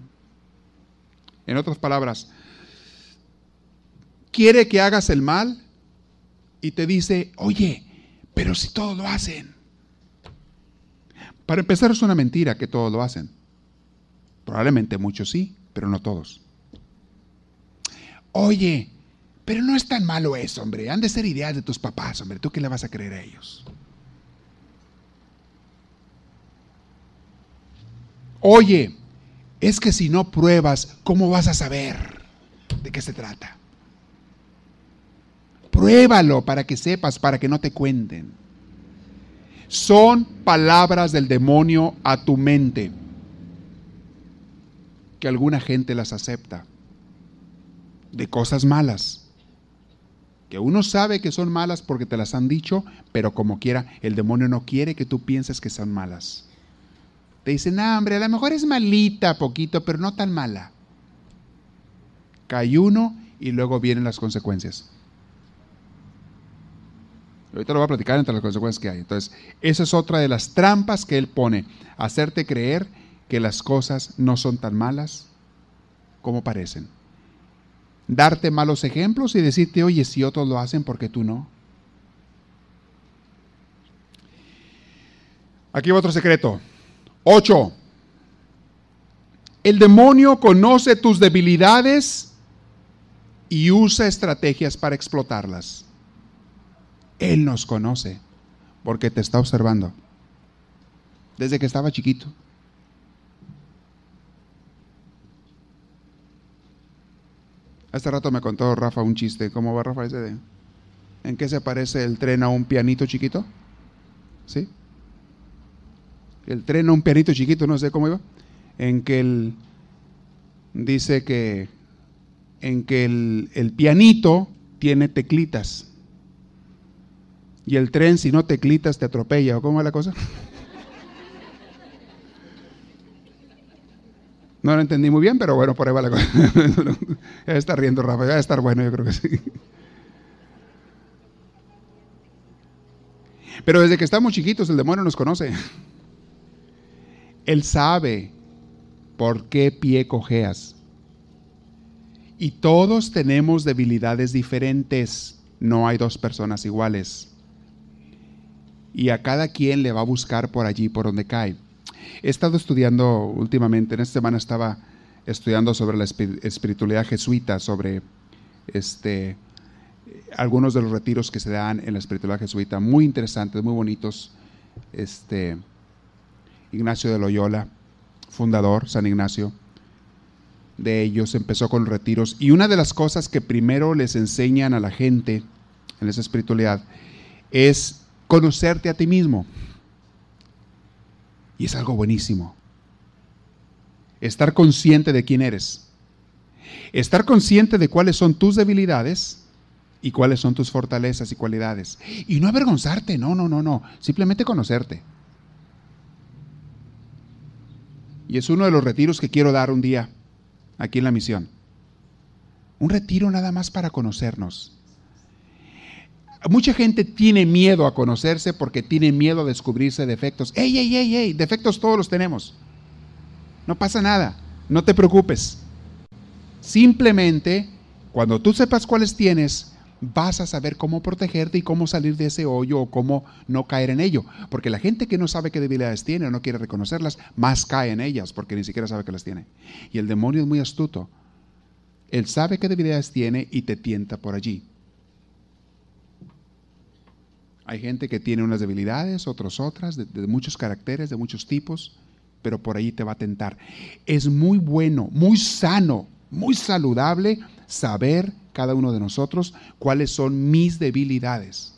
En otras palabras, quiere que hagas el mal y te dice, oye, pero si todos lo hacen. Para empezar es una mentira que todos lo hacen. Probablemente muchos sí, pero no todos. Oye, pero no es tan malo eso, hombre. Han de ser ideas de tus papás, hombre. ¿Tú qué le vas a creer a ellos? Oye, es que si no pruebas, ¿cómo vas a saber de qué se trata? Pruébalo para que sepas, para que no te cuenten. Son palabras del demonio a tu mente que alguna gente las acepta de cosas malas. Que uno sabe que son malas porque te las han dicho, pero como quiera, el demonio no quiere que tú pienses que son malas. Te dicen, no, hombre, a lo mejor es malita poquito, pero no tan mala. Cae uno y luego vienen las consecuencias. Ahorita lo voy a platicar entre las consecuencias que hay. Entonces, esa es otra de las trampas que él pone. Hacerte creer que las cosas no son tan malas como parecen darte malos ejemplos y decirte, oye, si otros lo hacen, ¿por qué tú no? Aquí va otro secreto. Ocho. El demonio conoce tus debilidades y usa estrategias para explotarlas. Él nos conoce porque te está observando desde que estaba chiquito. Hace rato me contó Rafa un chiste. ¿Cómo va Rafa ese de? ¿En qué se parece el tren a un pianito chiquito? ¿Sí? El tren a un pianito chiquito, no sé cómo iba. En que él dice que en que el, el pianito tiene teclitas. Y el tren, si no teclitas, te atropella. ¿O cómo es la cosa? No lo entendí muy bien, pero bueno, por ahí va la cosa. ya está riendo Rafa, va a estar bueno, yo creo que sí. Pero desde que estamos chiquitos el demonio nos conoce. Él sabe por qué pie cojeas. Y todos tenemos debilidades diferentes. No hay dos personas iguales. Y a cada quien le va a buscar por allí, por donde cae. He estado estudiando últimamente, en esta semana estaba estudiando sobre la espiritualidad jesuita, sobre este, algunos de los retiros que se dan en la espiritualidad jesuita, muy interesantes, muy bonitos. Este, Ignacio de Loyola, fundador, San Ignacio, de ellos empezó con retiros. Y una de las cosas que primero les enseñan a la gente en esa espiritualidad es conocerte a ti mismo. Y es algo buenísimo. Estar consciente de quién eres. Estar consciente de cuáles son tus debilidades y cuáles son tus fortalezas y cualidades. Y no avergonzarte, no, no, no, no. Simplemente conocerte. Y es uno de los retiros que quiero dar un día aquí en la misión. Un retiro nada más para conocernos. Mucha gente tiene miedo a conocerse porque tiene miedo a descubrirse defectos. ¡Ey, ey, ey, ey! Defectos todos los tenemos. No pasa nada. No te preocupes. Simplemente, cuando tú sepas cuáles tienes, vas a saber cómo protegerte y cómo salir de ese hoyo o cómo no caer en ello. Porque la gente que no sabe qué debilidades tiene o no quiere reconocerlas, más cae en ellas porque ni siquiera sabe que las tiene. Y el demonio es muy astuto. Él sabe qué debilidades tiene y te tienta por allí. Hay gente que tiene unas debilidades, otros otras, de, muchos caracteres, de muchos tipos, pero por ahí te va a tentar. Es muy bueno, muy sano, muy saludable saber cada uno de nosotros cuáles son mis debilidades,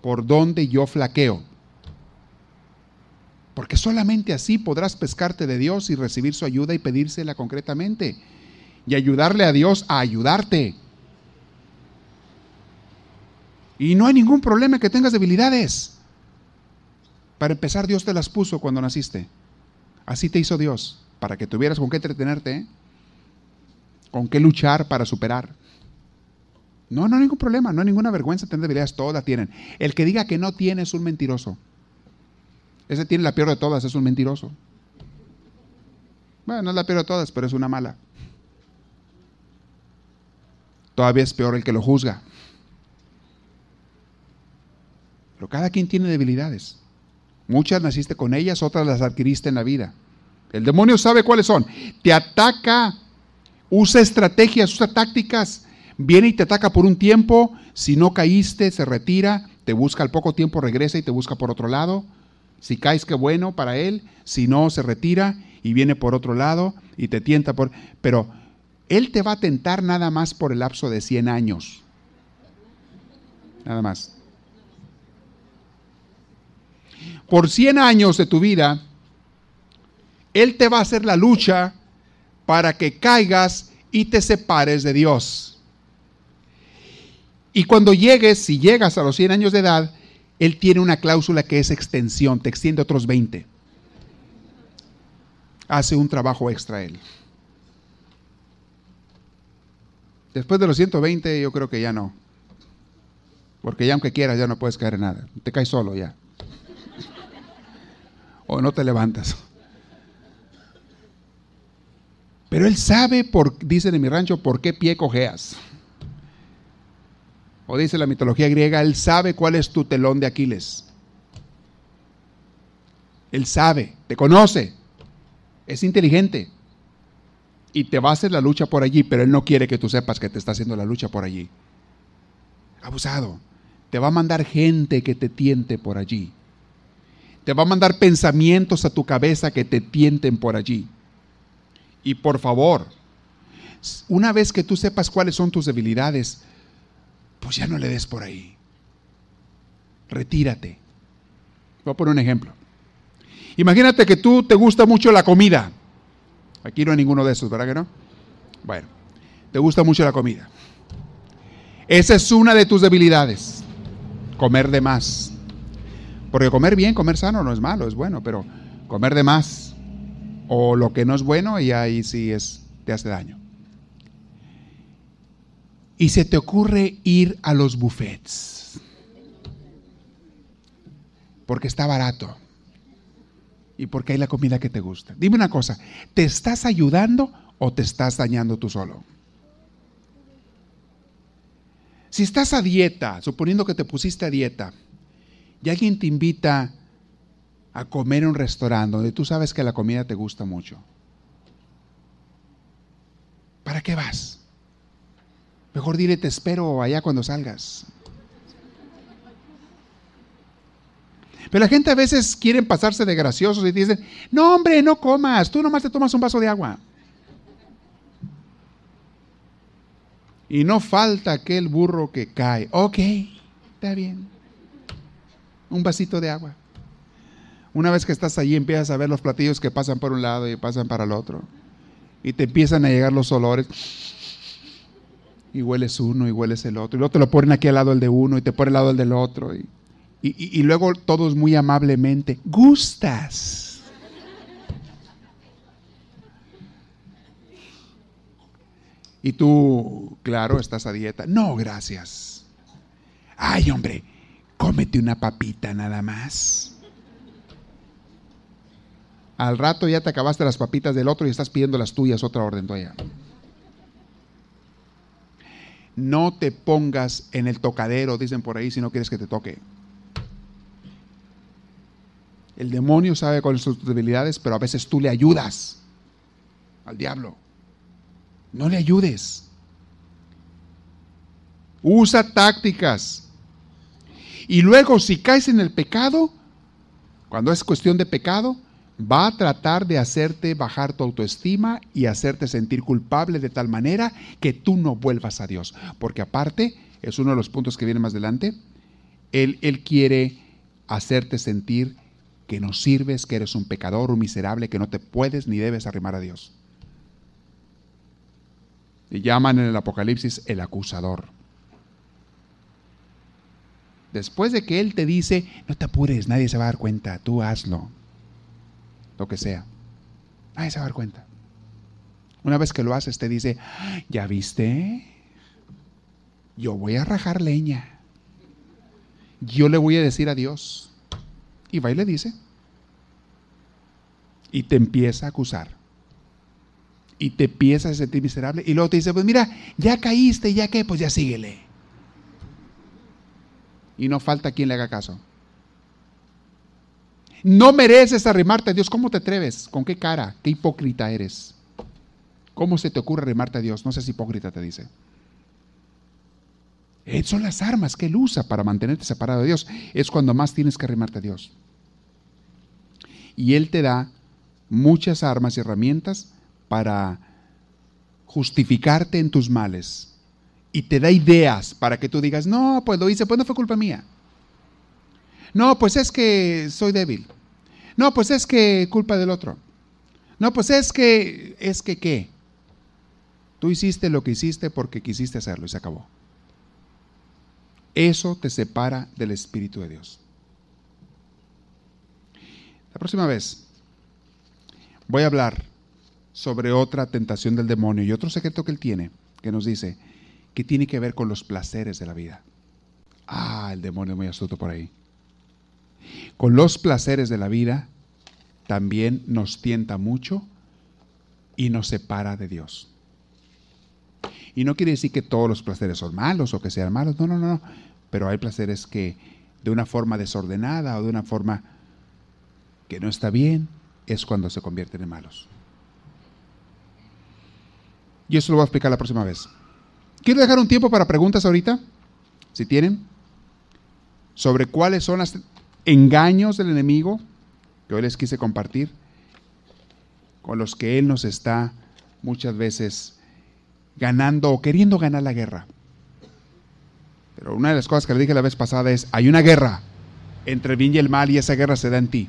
por dónde yo flaqueo. Porque solamente así podrás pescarte de Dios y recibir su ayuda y pedírsela concretamente. Y ayudarle a Dios a ayudarte. Y no hay ningún problema que tengas debilidades. Para empezar, Dios te las puso cuando naciste. Así te hizo Dios, para que tuvieras con qué entretenerte, con qué luchar para superar. No, no hay ningún problema, no hay ninguna vergüenza tener debilidades, todas tienen. El que diga que no tiene es un mentiroso. Ese tiene la peor de todas, es un mentiroso. Bueno, no es la peor de todas, pero es una mala. Todavía es peor el que lo juzga. Pero cada quien tiene debilidades. Muchas naciste con ellas, otras las adquiriste en la vida. El demonio sabe cuáles son. Te ataca, usa estrategias, usa tácticas. Viene y te ataca por un tiempo. Si no caíste, se retira. Te busca al poco tiempo, regresa y te busca por otro lado. Si caes, qué bueno para él. Si no, se retira y viene por otro lado y te tienta por... Pero él te va a tentar nada más por el lapso de 100 años. Nada más. Por 100 años de tu vida, Él te va a hacer la lucha para que caigas y te separes de Dios. Y cuando llegues, si llegas a los 100 años de edad, Él tiene una cláusula que es extensión, te extiende otros 20. Hace un trabajo extra Él. Después de los 120 yo creo que ya no. Porque ya aunque quieras ya no puedes caer en nada. Te caes solo ya o no te levantas. Pero él sabe, por, dicen en mi rancho, por qué pie cojeas. O dice la mitología griega, él sabe cuál es tu telón de Aquiles. Él sabe, te conoce, es inteligente y te va a hacer la lucha por allí, pero él no quiere que tú sepas que te está haciendo la lucha por allí. Abusado. Te va a mandar gente que te tiente por allí. Te va a mandar pensamientos a tu cabeza que te tienten por allí. Y por favor, una vez que tú sepas cuáles son tus debilidades, pues ya no le des por ahí. Retírate. Voy a poner un ejemplo. Imagínate que tú te gusta mucho la comida. Aquí no hay ninguno de esos, ¿verdad que no? Bueno, te gusta mucho la comida. Esa es una de tus debilidades. Comer de más. Porque comer bien, comer sano no es malo, es bueno, pero comer de más o lo que no es bueno y ahí sí es, te hace daño. Y se te ocurre ir a los buffets. Porque está barato. Y porque hay la comida que te gusta. Dime una cosa, ¿te estás ayudando o te estás dañando tú solo? Si estás a dieta, suponiendo que te pusiste a dieta, y alguien te invita a comer en un restaurante donde tú sabes que la comida te gusta mucho, ¿para qué vas? Mejor dile te espero allá cuando salgas. Pero la gente a veces quiere pasarse de graciosos y dicen, no hombre, no comas, tú nomás te tomas un vaso de agua. Y no falta aquel burro que cae. Ok, está bien. Un vasito de agua. Una vez que estás allí empiezas a ver los platillos que pasan por un lado y pasan para el otro. Y te empiezan a llegar los olores. Y hueles uno y hueles el otro. Y luego te lo ponen aquí al lado el de uno y te ponen al lado el del otro. Y, y, y luego todos muy amablemente. Gustas. Y tú, claro, estás a dieta. No, gracias. Ay, hombre, cómete una papita nada más. Al rato ya te acabaste las papitas del otro y estás pidiendo las tuyas, otra orden tuya. No te pongas en el tocadero, dicen por ahí, si no quieres que te toque. El demonio sabe cuáles son sus debilidades, pero a veces tú le ayudas al diablo. No le ayudes. Usa tácticas. Y luego si caes en el pecado, cuando es cuestión de pecado, va a tratar de hacerte bajar tu autoestima y hacerte sentir culpable de tal manera que tú no vuelvas a Dios. Porque aparte, es uno de los puntos que viene más adelante, él, él quiere hacerte sentir que no sirves, que eres un pecador, un miserable, que no te puedes ni debes arrimar a Dios. Y llaman en el Apocalipsis el acusador. Después de que Él te dice, no te apures, nadie se va a dar cuenta, tú hazlo lo que sea. Nadie se va a dar cuenta. Una vez que lo haces, te dice, ¿ya viste? Yo voy a rajar leña. Yo le voy a decir a Dios. Y va y le dice. Y te empieza a acusar. Y te empieza a sentir miserable. Y luego te dice, pues mira, ya caíste, ya que, pues ya síguele. Y no falta quien le haga caso. No mereces arrimarte a Dios. ¿Cómo te atreves? ¿Con qué cara? ¿Qué hipócrita eres? ¿Cómo se te ocurre arrimarte a Dios? No seas hipócrita, te dice. Eh, son las armas que Él usa para mantenerte separado de Dios. Es cuando más tienes que arrimarte a Dios. Y Él te da muchas armas y herramientas para justificarte en tus males. Y te da ideas para que tú digas, no, pues lo hice, pues no fue culpa mía. No, pues es que soy débil. No, pues es que culpa del otro. No, pues es que, es que qué. Tú hiciste lo que hiciste porque quisiste hacerlo y se acabó. Eso te separa del Espíritu de Dios. La próxima vez voy a hablar sobre otra tentación del demonio y otro secreto que él tiene, que nos dice que tiene que ver con los placeres de la vida. Ah, el demonio muy astuto por ahí con los placeres de la vida, también nos tienta mucho y nos separa de Dios. Y no quiere decir que todos los placeres son malos o que sean malos, no, no, no, pero hay placeres que de una forma desordenada o de una forma que no está bien, es cuando se convierten en malos. Y eso lo voy a explicar la próxima vez. Quiero dejar un tiempo para preguntas ahorita, si tienen, sobre cuáles son las engaños del enemigo que hoy les quise compartir, con los que Él nos está muchas veces ganando o queriendo ganar la guerra. Pero una de las cosas que le dije la vez pasada es, hay una guerra entre el bien y el mal y esa guerra se da en ti.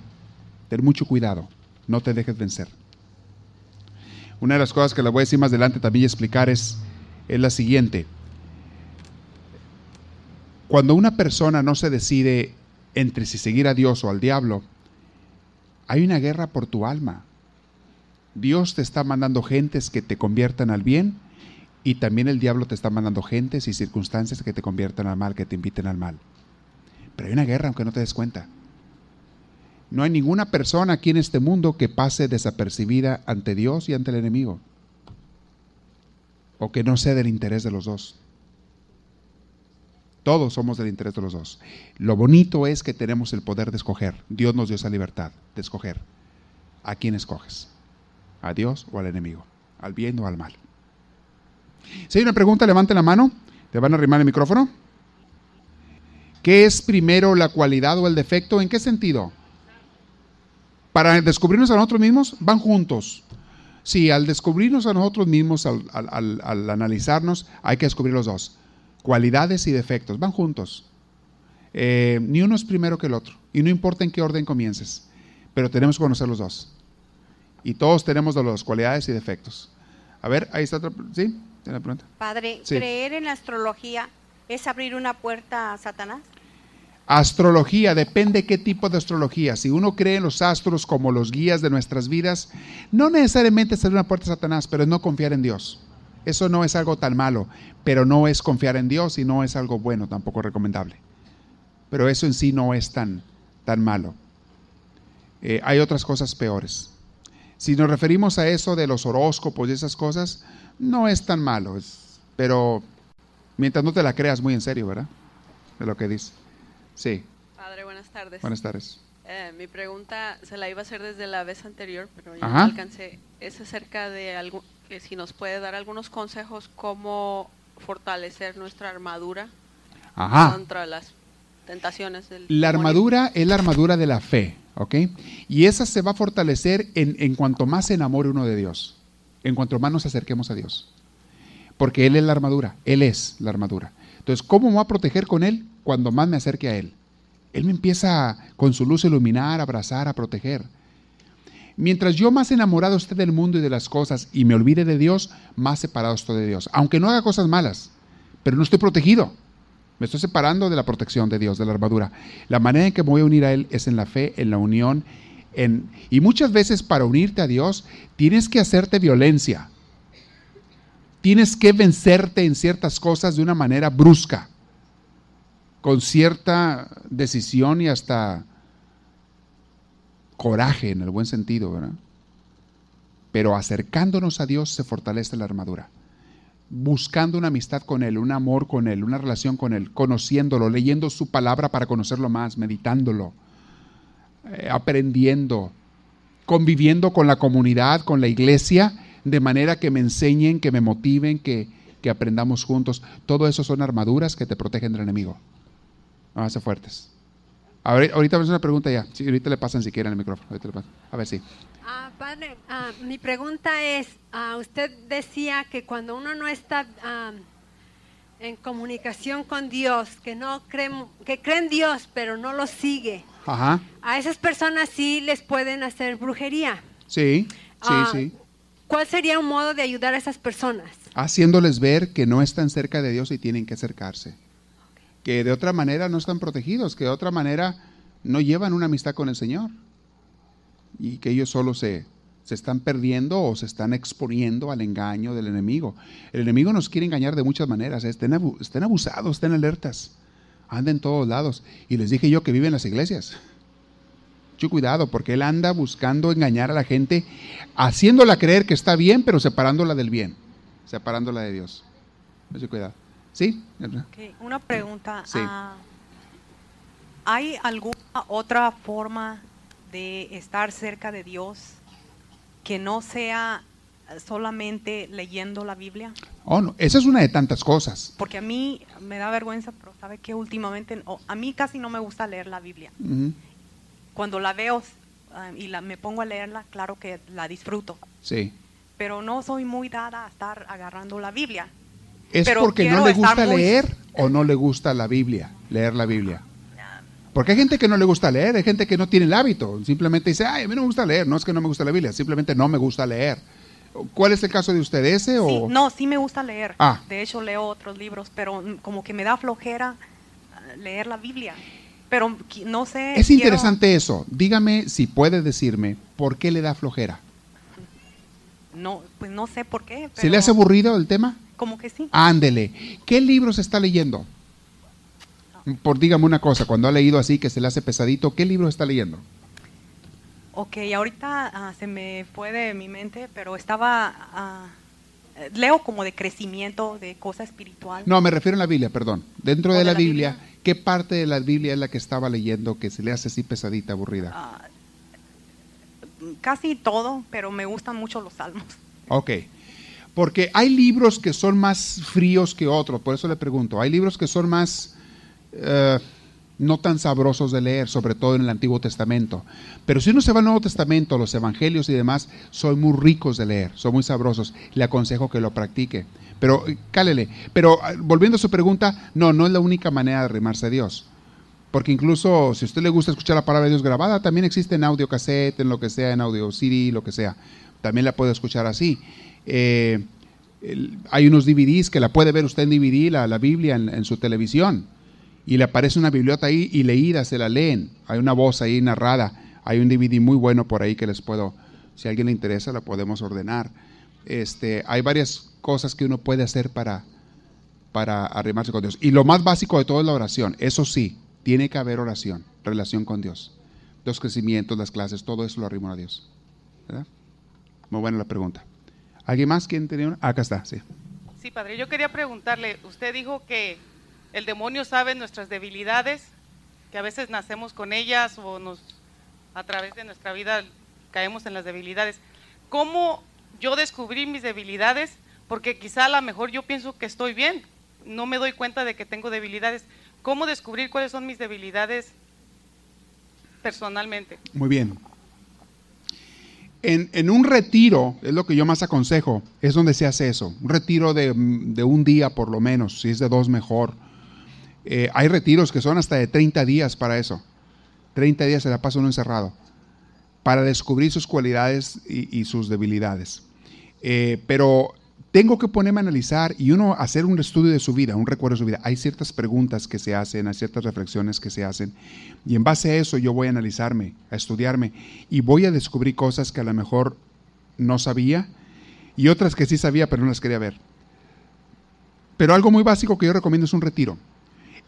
Ten mucho cuidado, no te dejes vencer. Una de las cosas que le voy a decir más adelante también y explicar es, es la siguiente. Cuando una persona no se decide entre si seguir a Dios o al diablo, hay una guerra por tu alma. Dios te está mandando gentes que te conviertan al bien y también el diablo te está mandando gentes y circunstancias que te conviertan al mal, que te inviten al mal. Pero hay una guerra aunque no te des cuenta. No hay ninguna persona aquí en este mundo que pase desapercibida ante Dios y ante el enemigo. O que no sea del interés de los dos. Todos somos del interés de los dos. Lo bonito es que tenemos el poder de escoger. Dios nos dio esa libertad de escoger. ¿A quién escoges? ¿A Dios o al enemigo? ¿Al bien o al mal? Si hay una pregunta, levante la mano. ¿Te van a arrimar el micrófono? ¿Qué es primero la cualidad o el defecto? ¿En qué sentido? Para descubrirnos a nosotros mismos, van juntos. Sí, al descubrirnos a nosotros mismos, al, al analizarnos, hay que descubrir los dos. Cualidades y defectos van juntos. Eh, ni uno es primero que el otro. Y no importa en qué orden comiences, pero tenemos que conocer los dos. Y todos tenemos las cualidades y defectos. A ver, ahí está otra. ¿Sí? ¿Tiene pregunta? Padre, Sí. ¿creer en la astrología es abrir una puerta a Satanás? Astrología, depende qué tipo de astrología. Si uno cree en los astros como los guías de nuestras vidas, no necesariamente es una puerta a Satanás, pero es no confiar en Dios. Eso no es algo tan malo, pero no es confiar en Dios y no es algo bueno, tampoco recomendable. Pero eso en sí no es tan, tan malo. Eh, hay otras cosas peores. Si nos referimos a eso de los horóscopos y esas cosas, no es tan malo, pero mientras no te la creas muy en serio, ¿verdad? De lo que dice. Sí, Padre, buenas tardes. buenas tardes. Eh, mi pregunta se la iba a hacer desde la vez anterior, pero ya no alcancé. Es acerca de algo, que si nos puede dar algunos consejos cómo fortalecer nuestra armadura Ajá. contra las tentaciones del La demonio. armadura es la armadura de la fe, ¿ok? Y esa se va a fortalecer en, en cuanto más se enamore uno de Dios, en cuanto más nos acerquemos a Dios. Porque Él es la armadura, Él es la armadura. Entonces, ¿cómo me voy a proteger con Él cuando más me acerque a Él? Él me empieza con su luz a iluminar, a abrazar, a proteger. Mientras yo más enamorado esté del mundo y de las cosas y me olvide de Dios, más separado estoy de Dios. Aunque no haga cosas malas, pero no estoy protegido. Me estoy separando de la protección de Dios, de la armadura. La manera en que me voy a unir a Él es en la fe, en la unión. En, y muchas veces para unirte a Dios tienes que hacerte violencia. Tienes que vencerte en ciertas cosas de una manera brusca, con cierta decisión y hasta coraje en el buen sentido, ¿verdad? Pero acercándonos a Dios se fortalece la armadura buscando una amistad con Él, un amor con Él, una relación con Él, conociéndolo, leyendo su palabra para conocerlo más, meditándolo, eh, aprendiendo, conviviendo con la comunidad, con la iglesia, de manera que me enseñen, que me motiven, que, que aprendamos juntos. Todo eso son armaduras que te protegen del enemigo. Vamos a ser fuertes. A ver, ahorita vamos a una pregunta ya. Sí, ahorita le pasan si quieren el micrófono. ahorita le pasan. A ver, sí. Ah, padre, ah, mi pregunta es, ah, usted decía que cuando uno no está ah, en comunicación con Dios, que no cree, que cree en Dios pero no lo sigue, Ajá. a esas personas sí les pueden hacer brujería. Sí, sí, Ah, sí. ¿Cuál sería un modo de ayudar a esas personas? haciéndoles ver que no están cerca de Dios y tienen que acercarse. Que de otra manera no están protegidos, que de otra manera no llevan una amistad con el Señor. Y que ellos solo se, se están perdiendo o se están exponiendo al engaño del enemigo. El enemigo nos quiere engañar de muchas maneras. ¿eh? Estén, abu- estén abusados, estén alertas. Anda en todos lados. Y les dije yo que vive en las iglesias. Mucho cuidado, porque él anda buscando engañar a la gente, haciéndola creer que está bien, pero separándola del bien, separándola de Dios. Mucho cuidado. ¿Sí? Ok, Una pregunta. Sí. ah, ¿Hay alguna otra forma de estar cerca de Dios que no sea solamente leyendo la Biblia? Oh, no, esa es una de tantas cosas. Porque a mí me da vergüenza, pero sabe que últimamente a mí casi no me gusta leer la Biblia. Ujú, Cuando la veo ah, y la, me pongo a leerla, claro que la disfruto, Sí. pero no soy muy dada a estar agarrando la Biblia. ¿Es Pero porque no le gusta muy- leer o no le gusta la Biblia, leer la Biblia? Porque hay gente que no le gusta leer, hay gente que no tiene el hábito, simplemente dice, ay, a mí no me gusta leer, no es que no me gusta la Biblia, simplemente no me gusta leer. ¿Cuál es el caso de usted, ese o...? Sí, no, sí me gusta leer. Ah. De hecho, leo otros libros, pero mm, como que me da flojera ah, leer la Biblia. Pero no sé. Es quiero- interesante eso. Dígame si puede decirme por qué le da flojera. No, pues no sé por qué. ¿Se le hace aburrido el tema? Como que sí. Ándele. ¿Qué libros está leyendo? Por dígame una cosa, cuando ha leído así que se le hace pesadito, ¿qué libro está leyendo? Ok, ahorita ah, se me fue de mi mente, pero estaba. ah, leo como de crecimiento, de cosa espiritual. No, me refiero a la Biblia, perdón. Dentro ¿O de de la, la Biblia, Biblia? ¿Qué parte de la Biblia es la que estaba leyendo que se le hace así pesadita, aburrida? Ah, casi todo, pero me gustan mucho los salmos. Ok. Porque hay libros que son más fríos que otros, por eso le pregunto. Hay libros que son más eh, no tan sabrosos de leer, sobre todo en el Antiguo Testamento. Pero si uno se va al Nuevo Testamento, los Evangelios y demás, son muy ricos de leer, son muy sabrosos. Le aconsejo que lo practique. Pero cálele. Pero ah, volviendo a su pregunta, no, no es la única manera de arrimarse a Dios. Porque incluso si a usted le gusta escuchar la palabra de Dios grabada, también existe en audio cassette, en lo que sea, en audio CD, lo que sea. También la puede escuchar así. Eh, hay unos DVDs que la puede ver usted en DVD, la, la Biblia en, en su televisión. Y le aparece una biblioteca ahí y leída, se la leen. Hay una voz ahí narrada. Hay un DVD muy bueno por ahí que les puedo, si a alguien le interesa, la podemos ordenar. Este, hay varias cosas que uno puede hacer para, para arrimarse con Dios. Y lo más básico de todo es la oración. Eso sí, tiene que haber oración, relación con Dios. Los crecimientos, las clases, todo eso lo arrimo a Dios. ¿Verdad? Muy buena la pregunta. ¿Alguien más? ¿Quién tenía una? Acá está, sí. Sí, padre, yo quería preguntarle, usted dijo que el demonio sabe nuestras debilidades, que a veces nacemos con ellas o nos a través de nuestra vida caemos en las debilidades. ¿Cómo yo descubrí mis debilidades? Porque quizá a lo mejor yo pienso que estoy bien, no me doy cuenta de que tengo debilidades. ¿Cómo descubrir cuáles son mis debilidades personalmente? Muy bien. En, en un retiro, es lo que yo más aconsejo, es donde se hace eso. Un retiro de, de un día por lo menos, si es de dos mejor. Eh, hay retiros que son hasta de 30 días para eso. 30 días se la pasa uno encerrado para descubrir sus cualidades y, sus debilidades. Eh, pero tengo que ponerme a analizar y uno hacer un estudio de su vida, un recuerdo de su vida. Hay ciertas preguntas que se hacen, hay ciertas reflexiones que se hacen y en base a eso yo voy a analizarme, a estudiarme y voy a descubrir cosas que a lo mejor no sabía y otras que sí sabía pero no las quería ver. Pero algo muy básico que yo recomiendo es un retiro.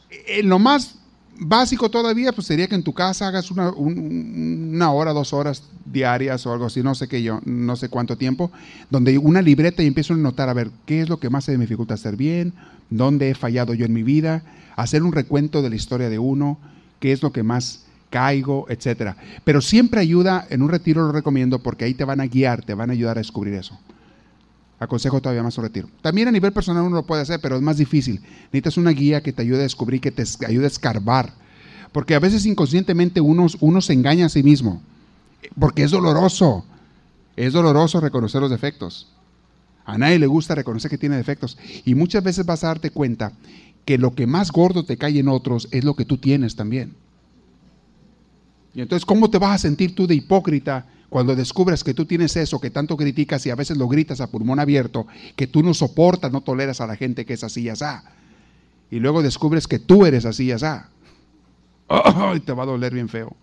Eh, lo más básico todavía pues sería que en tu casa hagas una, un- una hora, dos horas diarias o algo así, no sé qué yo, no sé cuánto tiempo, donde una libreta y empiezo a notar a ver qué es lo que más se me dificulta hacer bien, dónde he fallado yo en mi vida, hacer un recuento de la historia de uno, qué es lo que más caigo, etcétera. Pero siempre ayuda, en un retiro lo recomiendo porque ahí te van a guiar, te van a ayudar a descubrir eso. Aconsejo todavía más un retiro. También a nivel personal uno lo puede hacer, pero es más difícil. Necesitas una guía que te ayude a descubrir, que te ayude a escarbar. Porque a veces inconscientemente uno, uno se engaña a sí mismo. Porque es doloroso. Es doloroso reconocer los defectos. A nadie le gusta reconocer que tiene defectos. Y muchas veces vas a darte cuenta que lo que más gordo te cae en otros es lo que tú tienes también. Y entonces, ¿cómo te vas a sentir tú de hipócrita cuando descubres que tú tienes eso, que tanto criticas y a veces lo gritas a pulmón abierto, que tú no soportas, no toleras a la gente que es así y asá? Y luego descubres que tú eres así y asá. ¡Ay! te va a doler bien feo.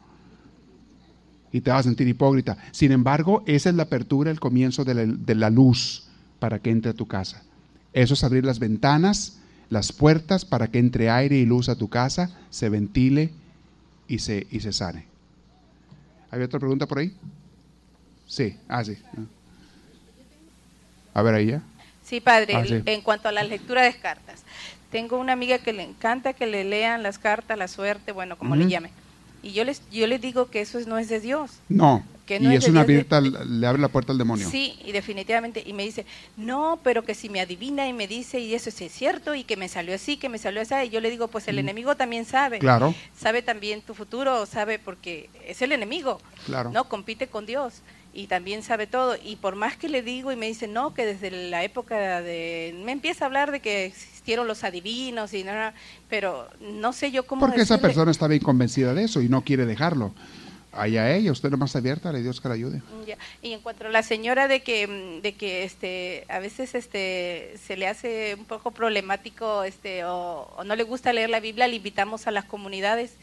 Y te vas a sentir hipócrita. Sin embargo, esa es la apertura, el comienzo de la, luz para que entre a tu casa. Eso es abrir las ventanas, las puertas para que entre aire y luz a tu casa, se ventile y se, y se sane. ¿Hay otra pregunta por ahí? Sí, ah, sí. A ver ahí ya. Sí, padre, Ah, sí. en cuanto a la lectura de cartas. Tengo una amiga que le encanta que le lean las cartas, la suerte, bueno, como le llame. Y yo les, yo les digo que eso es- no es de Dios. No, Que no y es es una de- abierta, le abre la puerta al demonio. Sí, y definitivamente. Y me dice, no, pero que si me adivina y me dice, y eso sí es cierto, y que me salió así, que me salió así. Y yo le digo, pues el enemigo también sabe. Claro. Sabe también tu futuro, sabe porque es el enemigo. Claro. No, compite con Dios. Y también sabe todo. Y por más que le digo y me dice, no, que desde la época de... Me empieza a hablar de que existieron los adivinos y nada, pero no sé yo cómo Porque esa persona está bien convencida de eso y no quiere dejarlo. Allá ella, usted nomás abierta, le Dios que la ayude. Ya. Y en cuanto a la señora de que de que este a veces este se le hace un poco problemático este o, o no le gusta leer la Biblia, le invitamos a las comunidades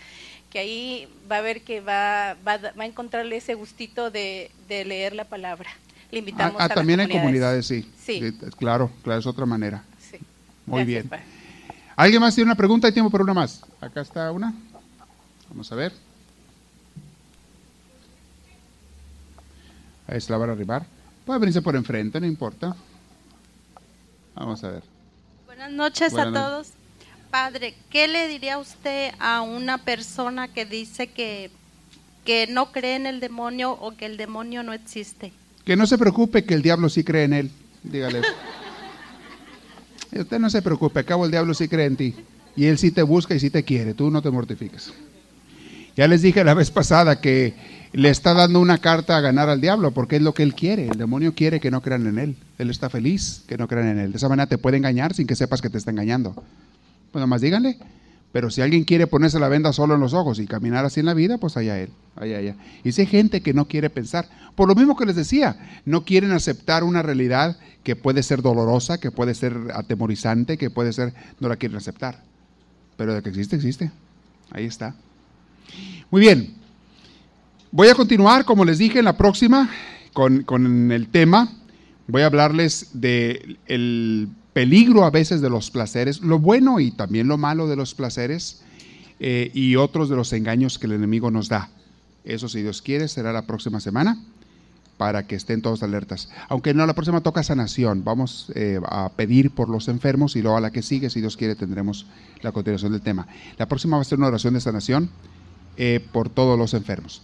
que ahí va a ver que va va, a va a encontrarle ese gustito de, de leer la palabra. Le Ah, invitamos ah, a las también en comunidades, sí. Sí. Sí, Claro, claro, es otra manera. Sí. Muy Gracias, bien. padre. ¿Alguien más tiene una pregunta? Hay tiempo para una más. Acá está una. Vamos a ver. Ahí se la van a arribar. Puede venirse por enfrente, no importa. Vamos a ver. Buenas noches Buenas a noches. todos. Padre, ¿qué le diría usted a una persona que dice que, que no cree en el demonio o que el demonio no existe? Que no se preocupe que el diablo sí cree en él. Dígale. Usted no se preocupe, acabo el diablo sí cree en ti. Y él sí te busca y sí te quiere, tú no te mortifiques. Ya les dije la vez pasada que le está dando una carta a ganar al diablo porque es lo que él quiere. El demonio quiere que no crean en él. Él está feliz que no crean en él. De esa manera te puede engañar sin que sepas que te está engañando. Pues nomás díganle, Pero si alguien quiere ponerse la venda solo en los ojos y caminar así en la vida, pues allá él, allá, allá. Y si hay gente que no quiere pensar, por lo mismo que les decía, no quieren aceptar una realidad que puede ser dolorosa, que puede ser atemorizante, que puede ser, no la quieren aceptar. Pero de que existe, existe. Ahí está. Muy bien. Voy a continuar, como les dije, en la próxima con, con el tema. Voy a hablarles del el peligro a veces de los placeres, lo bueno y también lo malo de los placeres eh, y otros de los engaños que el enemigo nos da. Eso, si Dios quiere, será la próxima semana para que estén todos alertas. Aunque no, la próxima toca sanación. Vamos eh, a pedir por los enfermos y luego a la que sigue, si Dios quiere, tendremos la continuación del tema. La próxima va a ser una oración de sanación eh, por todos los enfermos.